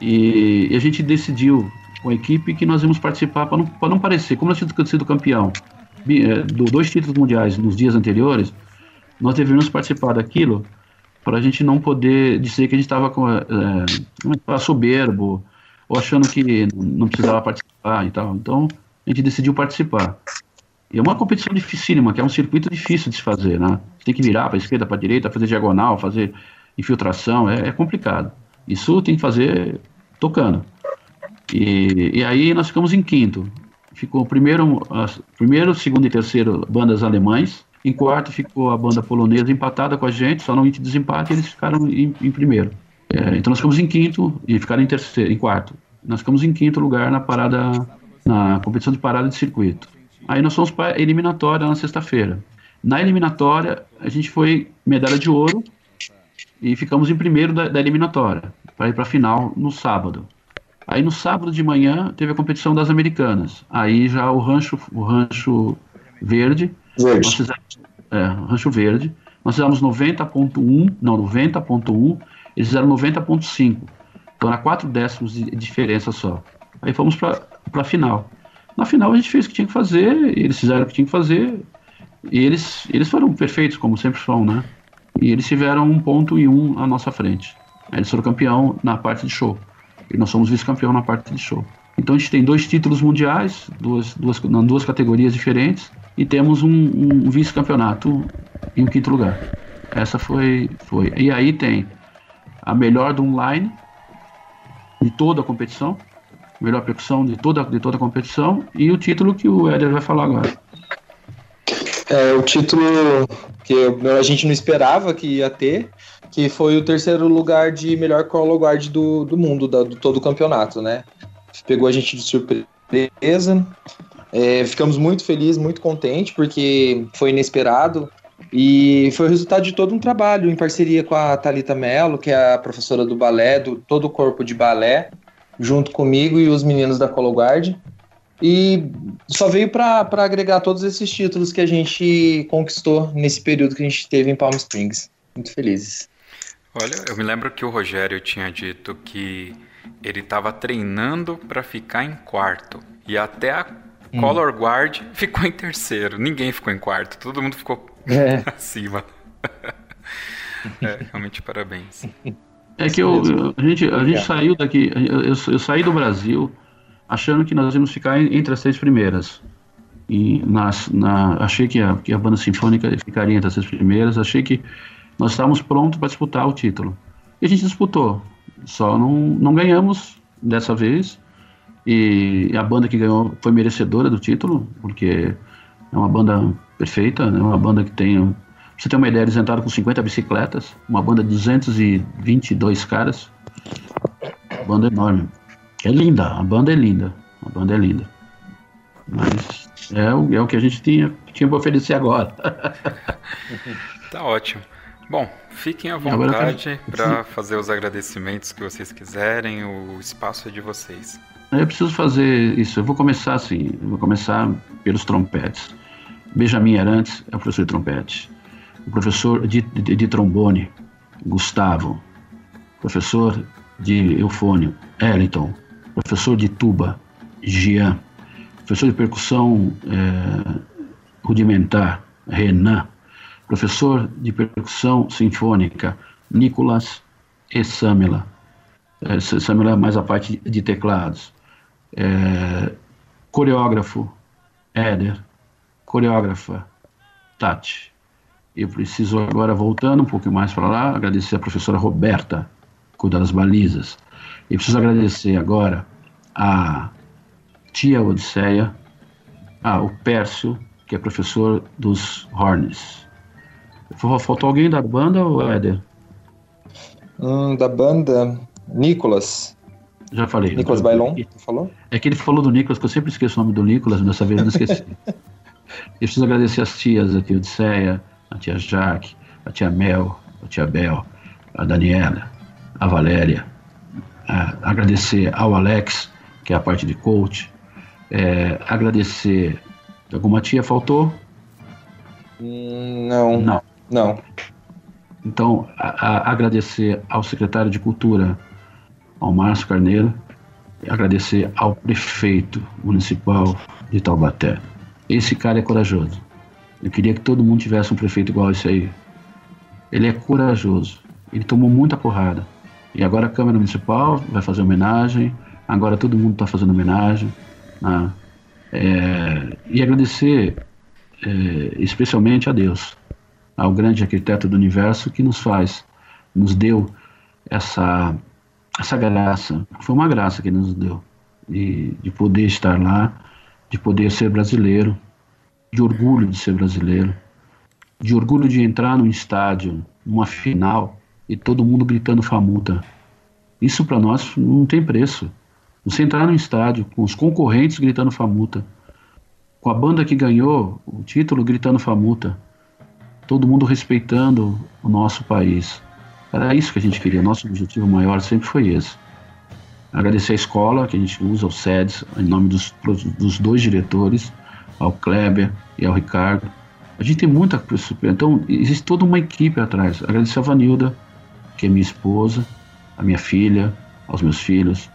E, e, a gente decidiu com a equipe que nós íamos participar para não, não parecer, como nós tínhamos sido campeão é, dois títulos mundiais nos dias anteriores, nós deveríamos participar daquilo para a gente não poder dizer que a gente estava é, é soberbo ou achando que não precisava participar e tal. Então a gente decidiu participar. E é uma competição dificílima, que é um circuito difícil de se fazer, né? Você tem que virar para a esquerda, para a direita, fazer diagonal, fazer infiltração, é, é, complicado. Isso tem que fazer tocando. E, e aí nós ficamos em quinto ficou primeiro, primeiro, segundo e terceiro bandas alemães. Em quarto ficou a banda polonesa empatada com a gente, só no índice de desempate eles ficaram em, em primeiro. É, então nós ficamos em quinto e ficaram em terceiro, em quarto. Nós ficamos em quinto lugar na parada, na competição de parada de circuito. Aí nós fomos para eliminatória na sexta-feira. Na eliminatória a gente foi medalha de ouro e ficamos em primeiro da, da eliminatória para ir para a final no sábado. Aí no sábado de manhã teve a competição das americanas. Aí já o rancho, o rancho verde. Verde. Fizemos, é, rancho verde. Nós fizemos 90.1, não, 90.1, eles fizeram 90.5. Então era 4 décimos de diferença só. Aí fomos para a final. Na final a gente fez o que tinha que fazer, eles fizeram o que tinha que fazer, e eles, eles foram perfeitos, como sempre são, né? E eles tiveram um ponto e um à nossa frente. Eles foram campeão na parte de show. E nós somos vice-campeão na parte de show. Então a gente tem dois títulos mundiais, duas, duas, em duas categorias diferentes, e temos um, um vice-campeonato em um quinto lugar. Essa foi, foi. E aí tem a melhor do online de toda a competição, melhor percussão de toda, de toda a competição, e o título que o Éder vai falar agora. É, o título que a gente não esperava que ia ter, que foi o terceiro lugar de melhor color guard do, do mundo, da, do todo o campeonato, né? Pegou a gente de surpresa. É, ficamos muito felizes, muito contentes, porque foi inesperado. E foi o resultado de todo um trabalho em parceria com a Talita Mello, que é a professora do balé, do todo o corpo de balé, junto comigo e os meninos da Cologuard. E só veio para agregar todos esses títulos que a gente conquistou nesse período que a gente teve em Palm Springs. Muito felizes. Olha, eu me lembro que o Rogério tinha dito que ele estava treinando para ficar em quarto. E até a hum. Color Guard ficou em terceiro. Ninguém ficou em quarto, todo mundo ficou é. acima. é, realmente parabéns. É que eu, a gente, a gente saiu daqui, eu, eu, saí do Brasil achando que nós íamos ficar entre as três primeiras. E nas, na, achei que a, que a banda sinfônica ficaria entre as três primeiras, achei que nós estávamos prontos para disputar o título. E a gente disputou, só não, não ganhamos dessa vez. E a banda que ganhou foi merecedora do título, porque é uma banda perfeita, é né? uma banda que tem. Você ter uma ideia, eles entraram com 50 bicicletas, uma banda de 222 caras. Banda enorme. É linda, a banda é linda. A banda é linda. Mas é o, é o que a gente tinha, tinha para oferecer agora. tá ótimo. Bom, fiquem à vontade para fazer os agradecimentos que vocês quiserem, o espaço é de vocês. Eu preciso fazer isso. Eu vou começar assim. Eu vou começar pelos trompetes. Benjamin Arantes é o professor de trompete. O professor de, de, de trombone, Gustavo. Professor de eufônio, Ellington professor de tuba, Jean, professor de percussão é, rudimentar, Renan, professor de percussão sinfônica, Nicolas e. É, Samela é mais a parte de teclados. É, coreógrafo, Éder. Coreógrafa, Tati. Eu preciso agora, voltando um pouco mais para lá, agradecer a professora Roberta, cuida das balizas. E preciso agradecer agora a tia Odisseia, ah, o Pércio, que é professor dos Horns. Faltou alguém da banda ou Éder? Hum, da banda, Nicolas. Já falei. Nicolas Bailon, falou? É que ele falou do Nicolas, que eu sempre esqueço o nome do Nicolas, dessa vez eu não esqueci. eu preciso agradecer as tias, a tia Odisseia, a tia Jaque, a tia Mel, a tia Bel, a Daniela, a Valéria, agradecer ao Alex, que é a parte de coach, é, agradecer. Alguma tia faltou? Hum, não. Não. Não. Então, a, a, agradecer ao secretário de Cultura, ao Márcio Carneiro, agradecer ao prefeito municipal de Taubaté. Esse cara é corajoso. Eu queria que todo mundo tivesse um prefeito igual esse aí. Ele é corajoso. Ele tomou muita porrada. E agora a Câmara Municipal vai fazer homenagem, agora todo mundo está fazendo homenagem. Né? É, e agradecer é, especialmente a Deus, ao grande arquiteto do universo que nos faz, nos deu essa, essa graça. Foi uma graça que ele nos deu, de, de poder estar lá, de poder ser brasileiro, de orgulho de ser brasileiro, de orgulho de entrar num estádio, numa final e todo mundo gritando famuta. Isso para nós não tem preço. Você entrar no estádio com os concorrentes gritando famuta, com a banda que ganhou o título gritando famuta, todo mundo respeitando o nosso país. Era isso que a gente queria, nosso objetivo maior sempre foi esse. Agradecer a escola que a gente usa, o SEDS, em nome dos, dos dois diretores, ao Kleber e ao Ricardo. A gente tem muita coisa, então existe toda uma equipe atrás. Agradecer a Vanilda, que é minha esposa, a minha filha, aos meus filhos.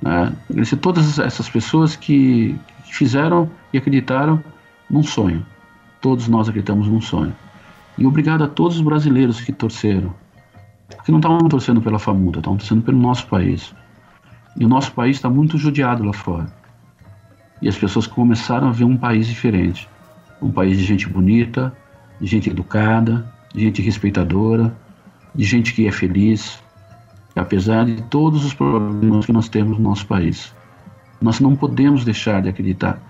Né? Agradecer todas essas pessoas que, que fizeram e acreditaram num sonho. Todos nós acreditamos num sonho. E obrigado a todos os brasileiros que torceram. Que não estavam torcendo pela FAMUTA, estavam torcendo pelo nosso país. E o nosso país está muito judiado lá fora. E as pessoas começaram a ver um país diferente. Um país de gente bonita, de gente educada, de gente respeitadora, de gente que é feliz, apesar de todos os problemas que nós temos no nosso país. Nós não podemos deixar de acreditar.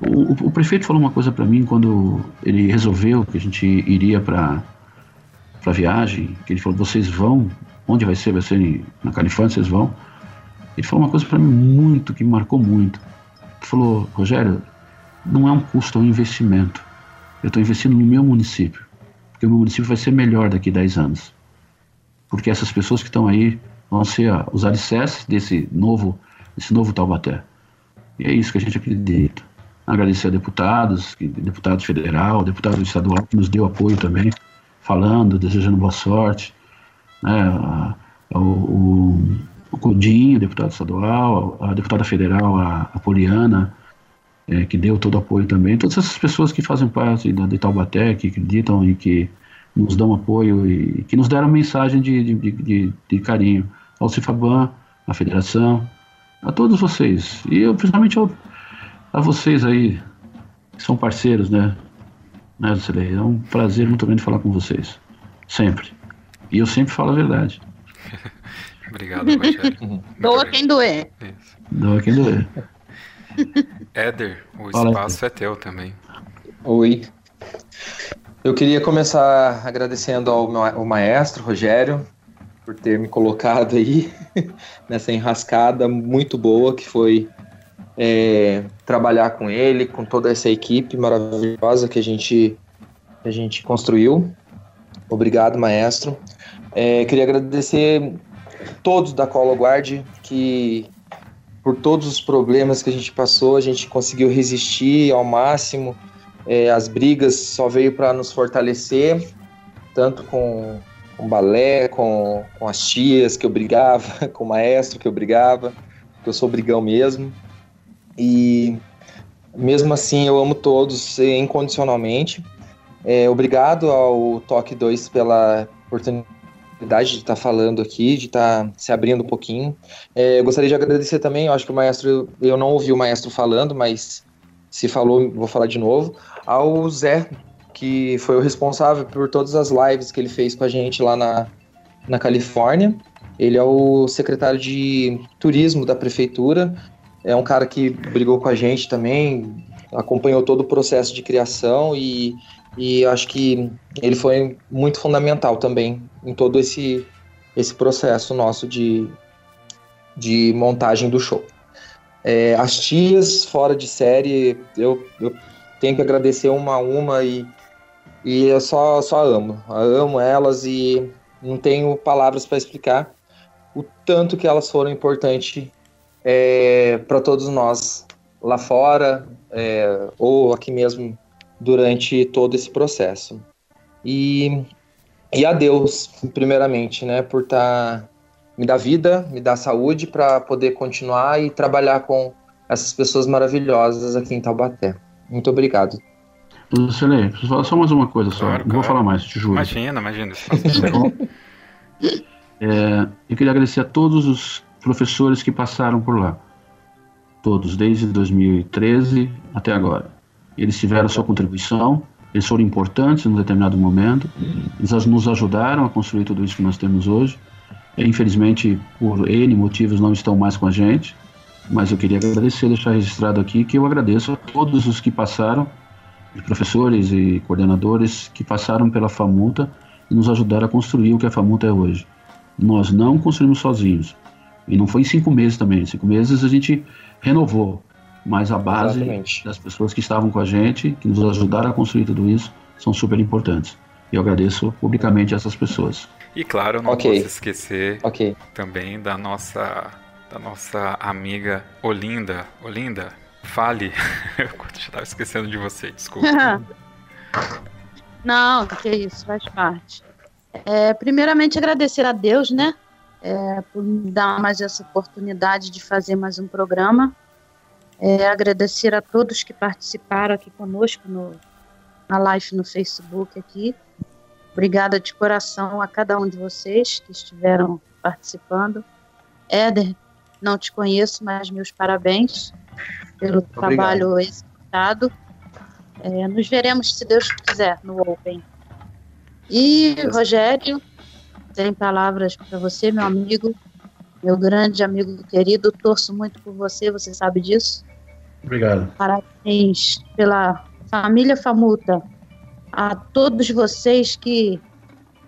O, o, prefeito falou uma coisa para mim quando ele resolveu que a gente iria para a viagem, que ele falou: vocês vão, onde vai ser? Vai ser na Califórnia, vocês vão. Ele falou uma coisa para mim muito, que me marcou muito. Ele falou: Rogério, não é um custo, é um investimento. Eu estou investindo no meu município, porque o meu município vai ser melhor daqui a 10 anos porque essas pessoas que estão aí vão ser ó, os alicerces desse novo, desse novo Taubaté. E é isso que a gente acredita. Agradecer a deputados, deputado federal, deputado estadual que nos deu apoio também, falando, desejando boa sorte. Né, o, o, o Codinho, deputado estadual, a deputada federal, a, a Poliana, é, que deu todo apoio também. Todas essas pessoas que fazem parte da, de Taubaté, que acreditam e que nos dão apoio e que nos deram mensagem de, de, de, de carinho ao Cifaban, à federação, a todos vocês. E eu, principalmente ao, a vocês aí, que são parceiros, né? né Lucilei? É um prazer muito grande falar com vocês. Sempre. E eu sempre falo a verdade. Obrigado, Rogério. Doa quem doer. Isso. Doa quem doer. Éder, o Fala espaço aí. é teu também. Oi. Eu queria começar agradecendo ao, meu, ao maestro Rogério por ter me colocado aí nessa enrascada muito boa que foi é, trabalhar com ele, com toda essa equipe maravilhosa que a gente, a gente construiu. Obrigado, maestro. É, queria agradecer todos da Colo Guard que por todos os problemas que a gente passou, a gente conseguiu resistir ao máximo é, as brigas só veio para nos fortalecer, tanto com, com balé, com, com as tias que eu brigava, com o maestro que eu brigava, que eu sou brigão mesmo. E mesmo assim eu amo todos incondicionalmente. É, obrigado ao Toque 2 pela oportunidade de estar falando aqui, de estar se abrindo um pouquinho. É, eu gostaria de agradecer também, eu acho que o maestro, eu não ouvi o maestro falando, mas se falou, vou falar de novo, ao Zé, que foi o responsável por todas as lives que ele fez com a gente lá na, na Califórnia. Ele é o secretário de turismo da prefeitura. É um cara que brigou com a gente também, acompanhou todo o processo de criação e, e acho que ele foi muito fundamental também em todo esse, esse processo nosso de, de montagem do show. É, as tias fora de série, eu, eu tenho que agradecer uma a uma e, e eu só, só amo. Eu amo elas e não tenho palavras para explicar o tanto que elas foram importantes é, para todos nós lá fora é, ou aqui mesmo durante todo esse processo. E, e a Deus, primeiramente, né, por estar tá, me dar vida, me dar saúde para poder continuar e trabalhar com essas pessoas maravilhosas aqui em Taubaté. Muito obrigado. Lucilei, preciso falar só mais uma coisa só. Claro, Não vou falar mais, te juro. Imagina, imagina. é, eu queria agradecer a todos os professores que passaram por lá. Todos, desde 2013 até agora. Eles tiveram sua contribuição, eles foram importantes em um determinado momento, eles nos ajudaram a construir tudo isso que nós temos hoje. Infelizmente, por N motivos, não estão mais com a gente mas eu queria agradecer, deixar registrado aqui que eu agradeço a todos os que passaram, professores e coordenadores que passaram pela FAMUTA e nos ajudaram a construir o que a FAMUTA é hoje. Nós não construímos sozinhos. E não foi em cinco meses também. Em cinco meses a gente renovou. Mas a base Exatamente. das pessoas que estavam com a gente, que nos ajudaram a construir tudo isso, são super importantes. E eu agradeço publicamente a essas pessoas. E claro, não okay. posso esquecer okay. também da nossa da nossa amiga Olinda. Olinda, fale. Eu estava esquecendo de você, desculpa. Não, que isso, faz parte. É, primeiramente, agradecer a Deus, né? É, por me dar mais essa oportunidade de fazer mais um programa. É, agradecer a todos que participaram aqui conosco no, na live no Facebook aqui. Obrigada de coração a cada um de vocês que estiveram participando. Éder, Não te conheço, mas meus parabéns pelo Obrigado. trabalho executado. É, nos veremos, se Deus quiser, no Open. E, Rogério, tem palavras para você, meu amigo, meu grande amigo querido. Torço muito por você, você sabe disso. Obrigado. Parabéns pela família Famuta, a todos vocês que,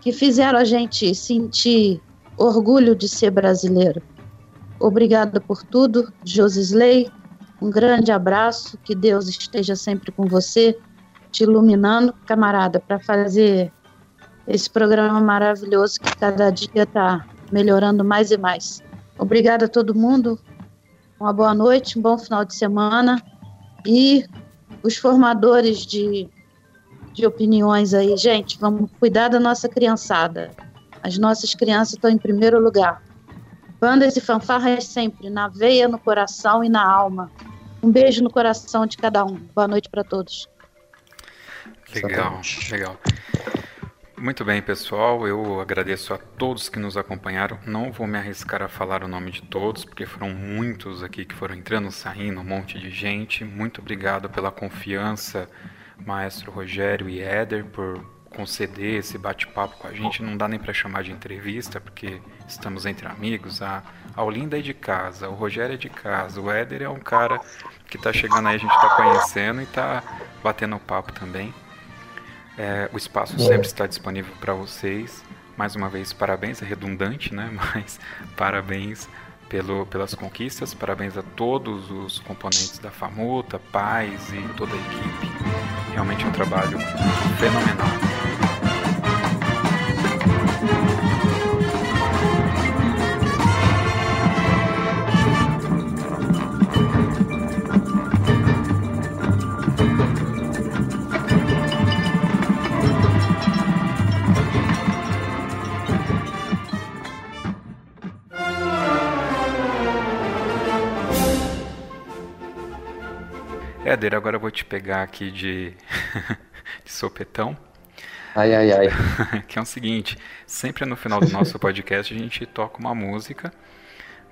que fizeram a gente sentir orgulho de ser brasileiro. Obrigada por tudo, Josisley. Um grande abraço, que Deus esteja sempre com você, te iluminando, camarada, para fazer esse programa maravilhoso que cada dia está melhorando mais e mais. Obrigada a todo mundo. Uma boa noite, um bom final de semana. E os formadores de, de opiniões aí, gente, vamos cuidar da nossa criançada. As nossas crianças estão em primeiro lugar. Bandas e fanfarras sempre, na veia, no coração e na alma. Um beijo no coração de cada um. Boa noite para todos. Legal, legal. Muito bem, pessoal. Eu agradeço a todos que nos acompanharam. Não vou me arriscar a falar o nome de todos, porque foram muitos aqui que foram entrando, saindo, um monte de gente. Muito obrigado pela confiança, Maestro Rogério e Éder, por conceder esse bate-papo com a gente. Não dá nem para chamar de entrevista, porque estamos entre amigos. A Aulinda é de casa, o Rogério é de casa, o Éder é um cara que está chegando aí, a gente está conhecendo e está batendo papo também. É, o espaço é. sempre está disponível para vocês. Mais uma vez, parabéns, é redundante, né? Mas parabéns pelo, pelas conquistas, parabéns a todos os componentes da FAMUTA, pais e toda a equipe. Realmente é um trabalho fenomenal. Éder, agora eu vou te pegar aqui de, de sopetão. Ai, ai, ai. que é o seguinte: sempre no final do nosso podcast a gente toca uma música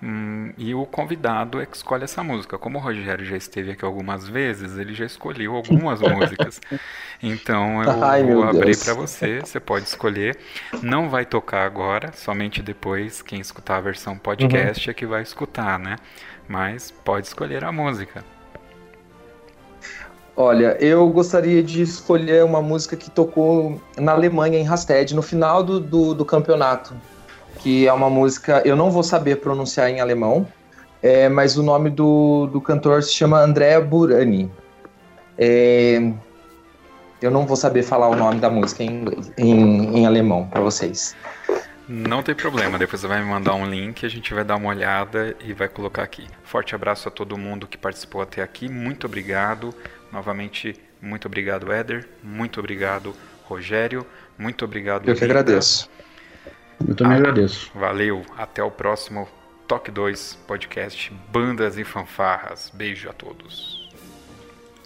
hum, e o convidado é que escolhe essa música. Como o Rogério já esteve aqui algumas vezes, ele já escolheu algumas músicas. Então eu ai, vou abrir para você, você pode escolher. Não vai tocar agora, somente depois quem escutar a versão podcast uhum. é que vai escutar, né? Mas pode escolher a música. Olha, eu gostaria de escolher uma música que tocou na Alemanha, em Rasted, no final do, do, do campeonato. Que é uma música, eu não vou saber pronunciar em alemão, é, mas o nome do, do cantor se chama Andrea Burani. É, eu não vou saber falar o nome da música em, em, em alemão para vocês. Não tem problema, depois você vai me mandar um link, a gente vai dar uma olhada e vai colocar aqui. Forte abraço a todo mundo que participou até aqui, muito obrigado. Novamente, muito obrigado, Éder. Muito obrigado, Rogério. Muito obrigado, Eu que agradeço. Eu também ah, agradeço. Valeu. Até o próximo Toque 2 podcast Bandas e Fanfarras. Beijo a todos.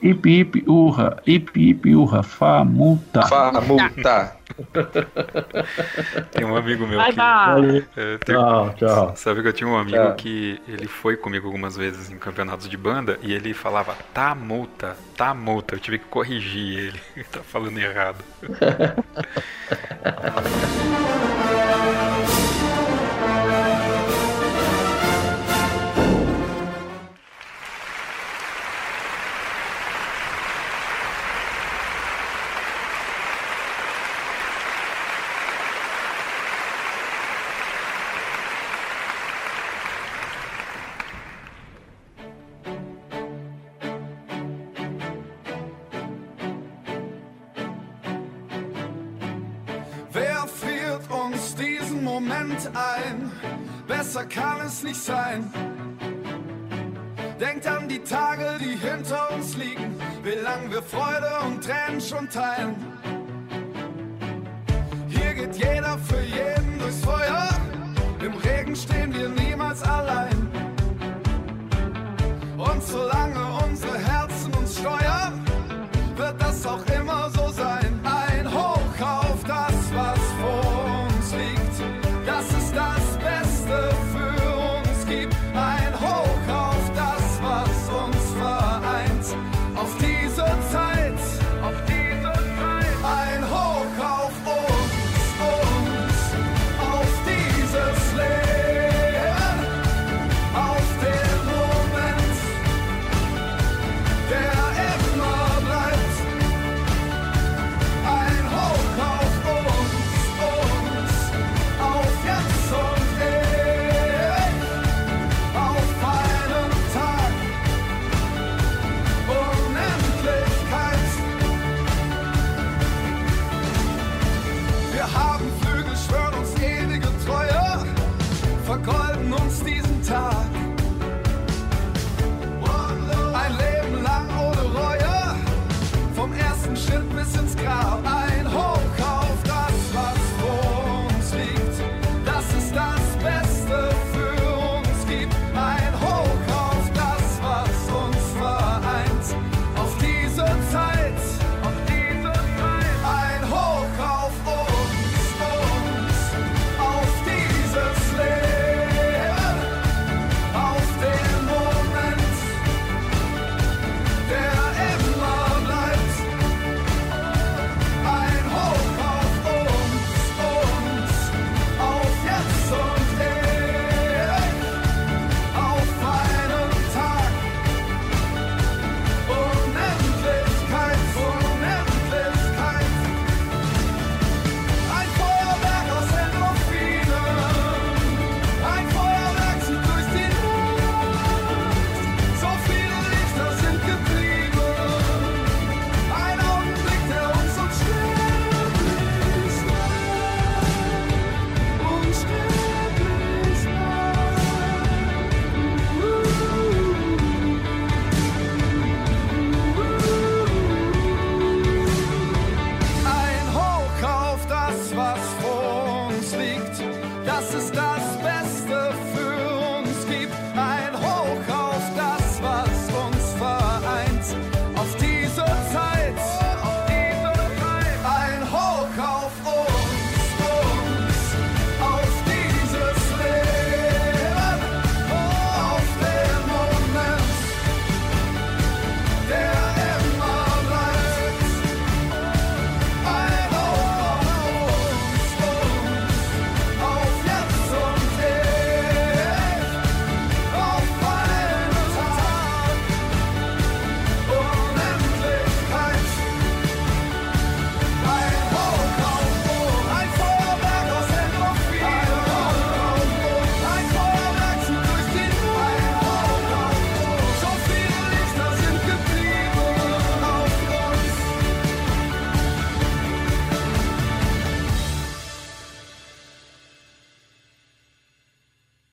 Ip, ip, urra, ip, ip, urra, famulta. Famulta. tem um amigo meu Bye, que... bye. É, tem... Tchau, tchau. Sabe que eu tinha um amigo tchau. que ele foi comigo algumas vezes em campeonatos de banda e ele falava tá multa, tá multa. Eu tive que corrigir ele. Ele tá falando errado. es nicht sein. Denkt an die Tage, die hinter uns liegen, wie lang wir Freude und Tränen schon teilen. Hier geht jeder für jeden durchs Feuer, im Regen stehen wir niemals allein. Und solange unsere Herzen uns steuern, wird das auch immer so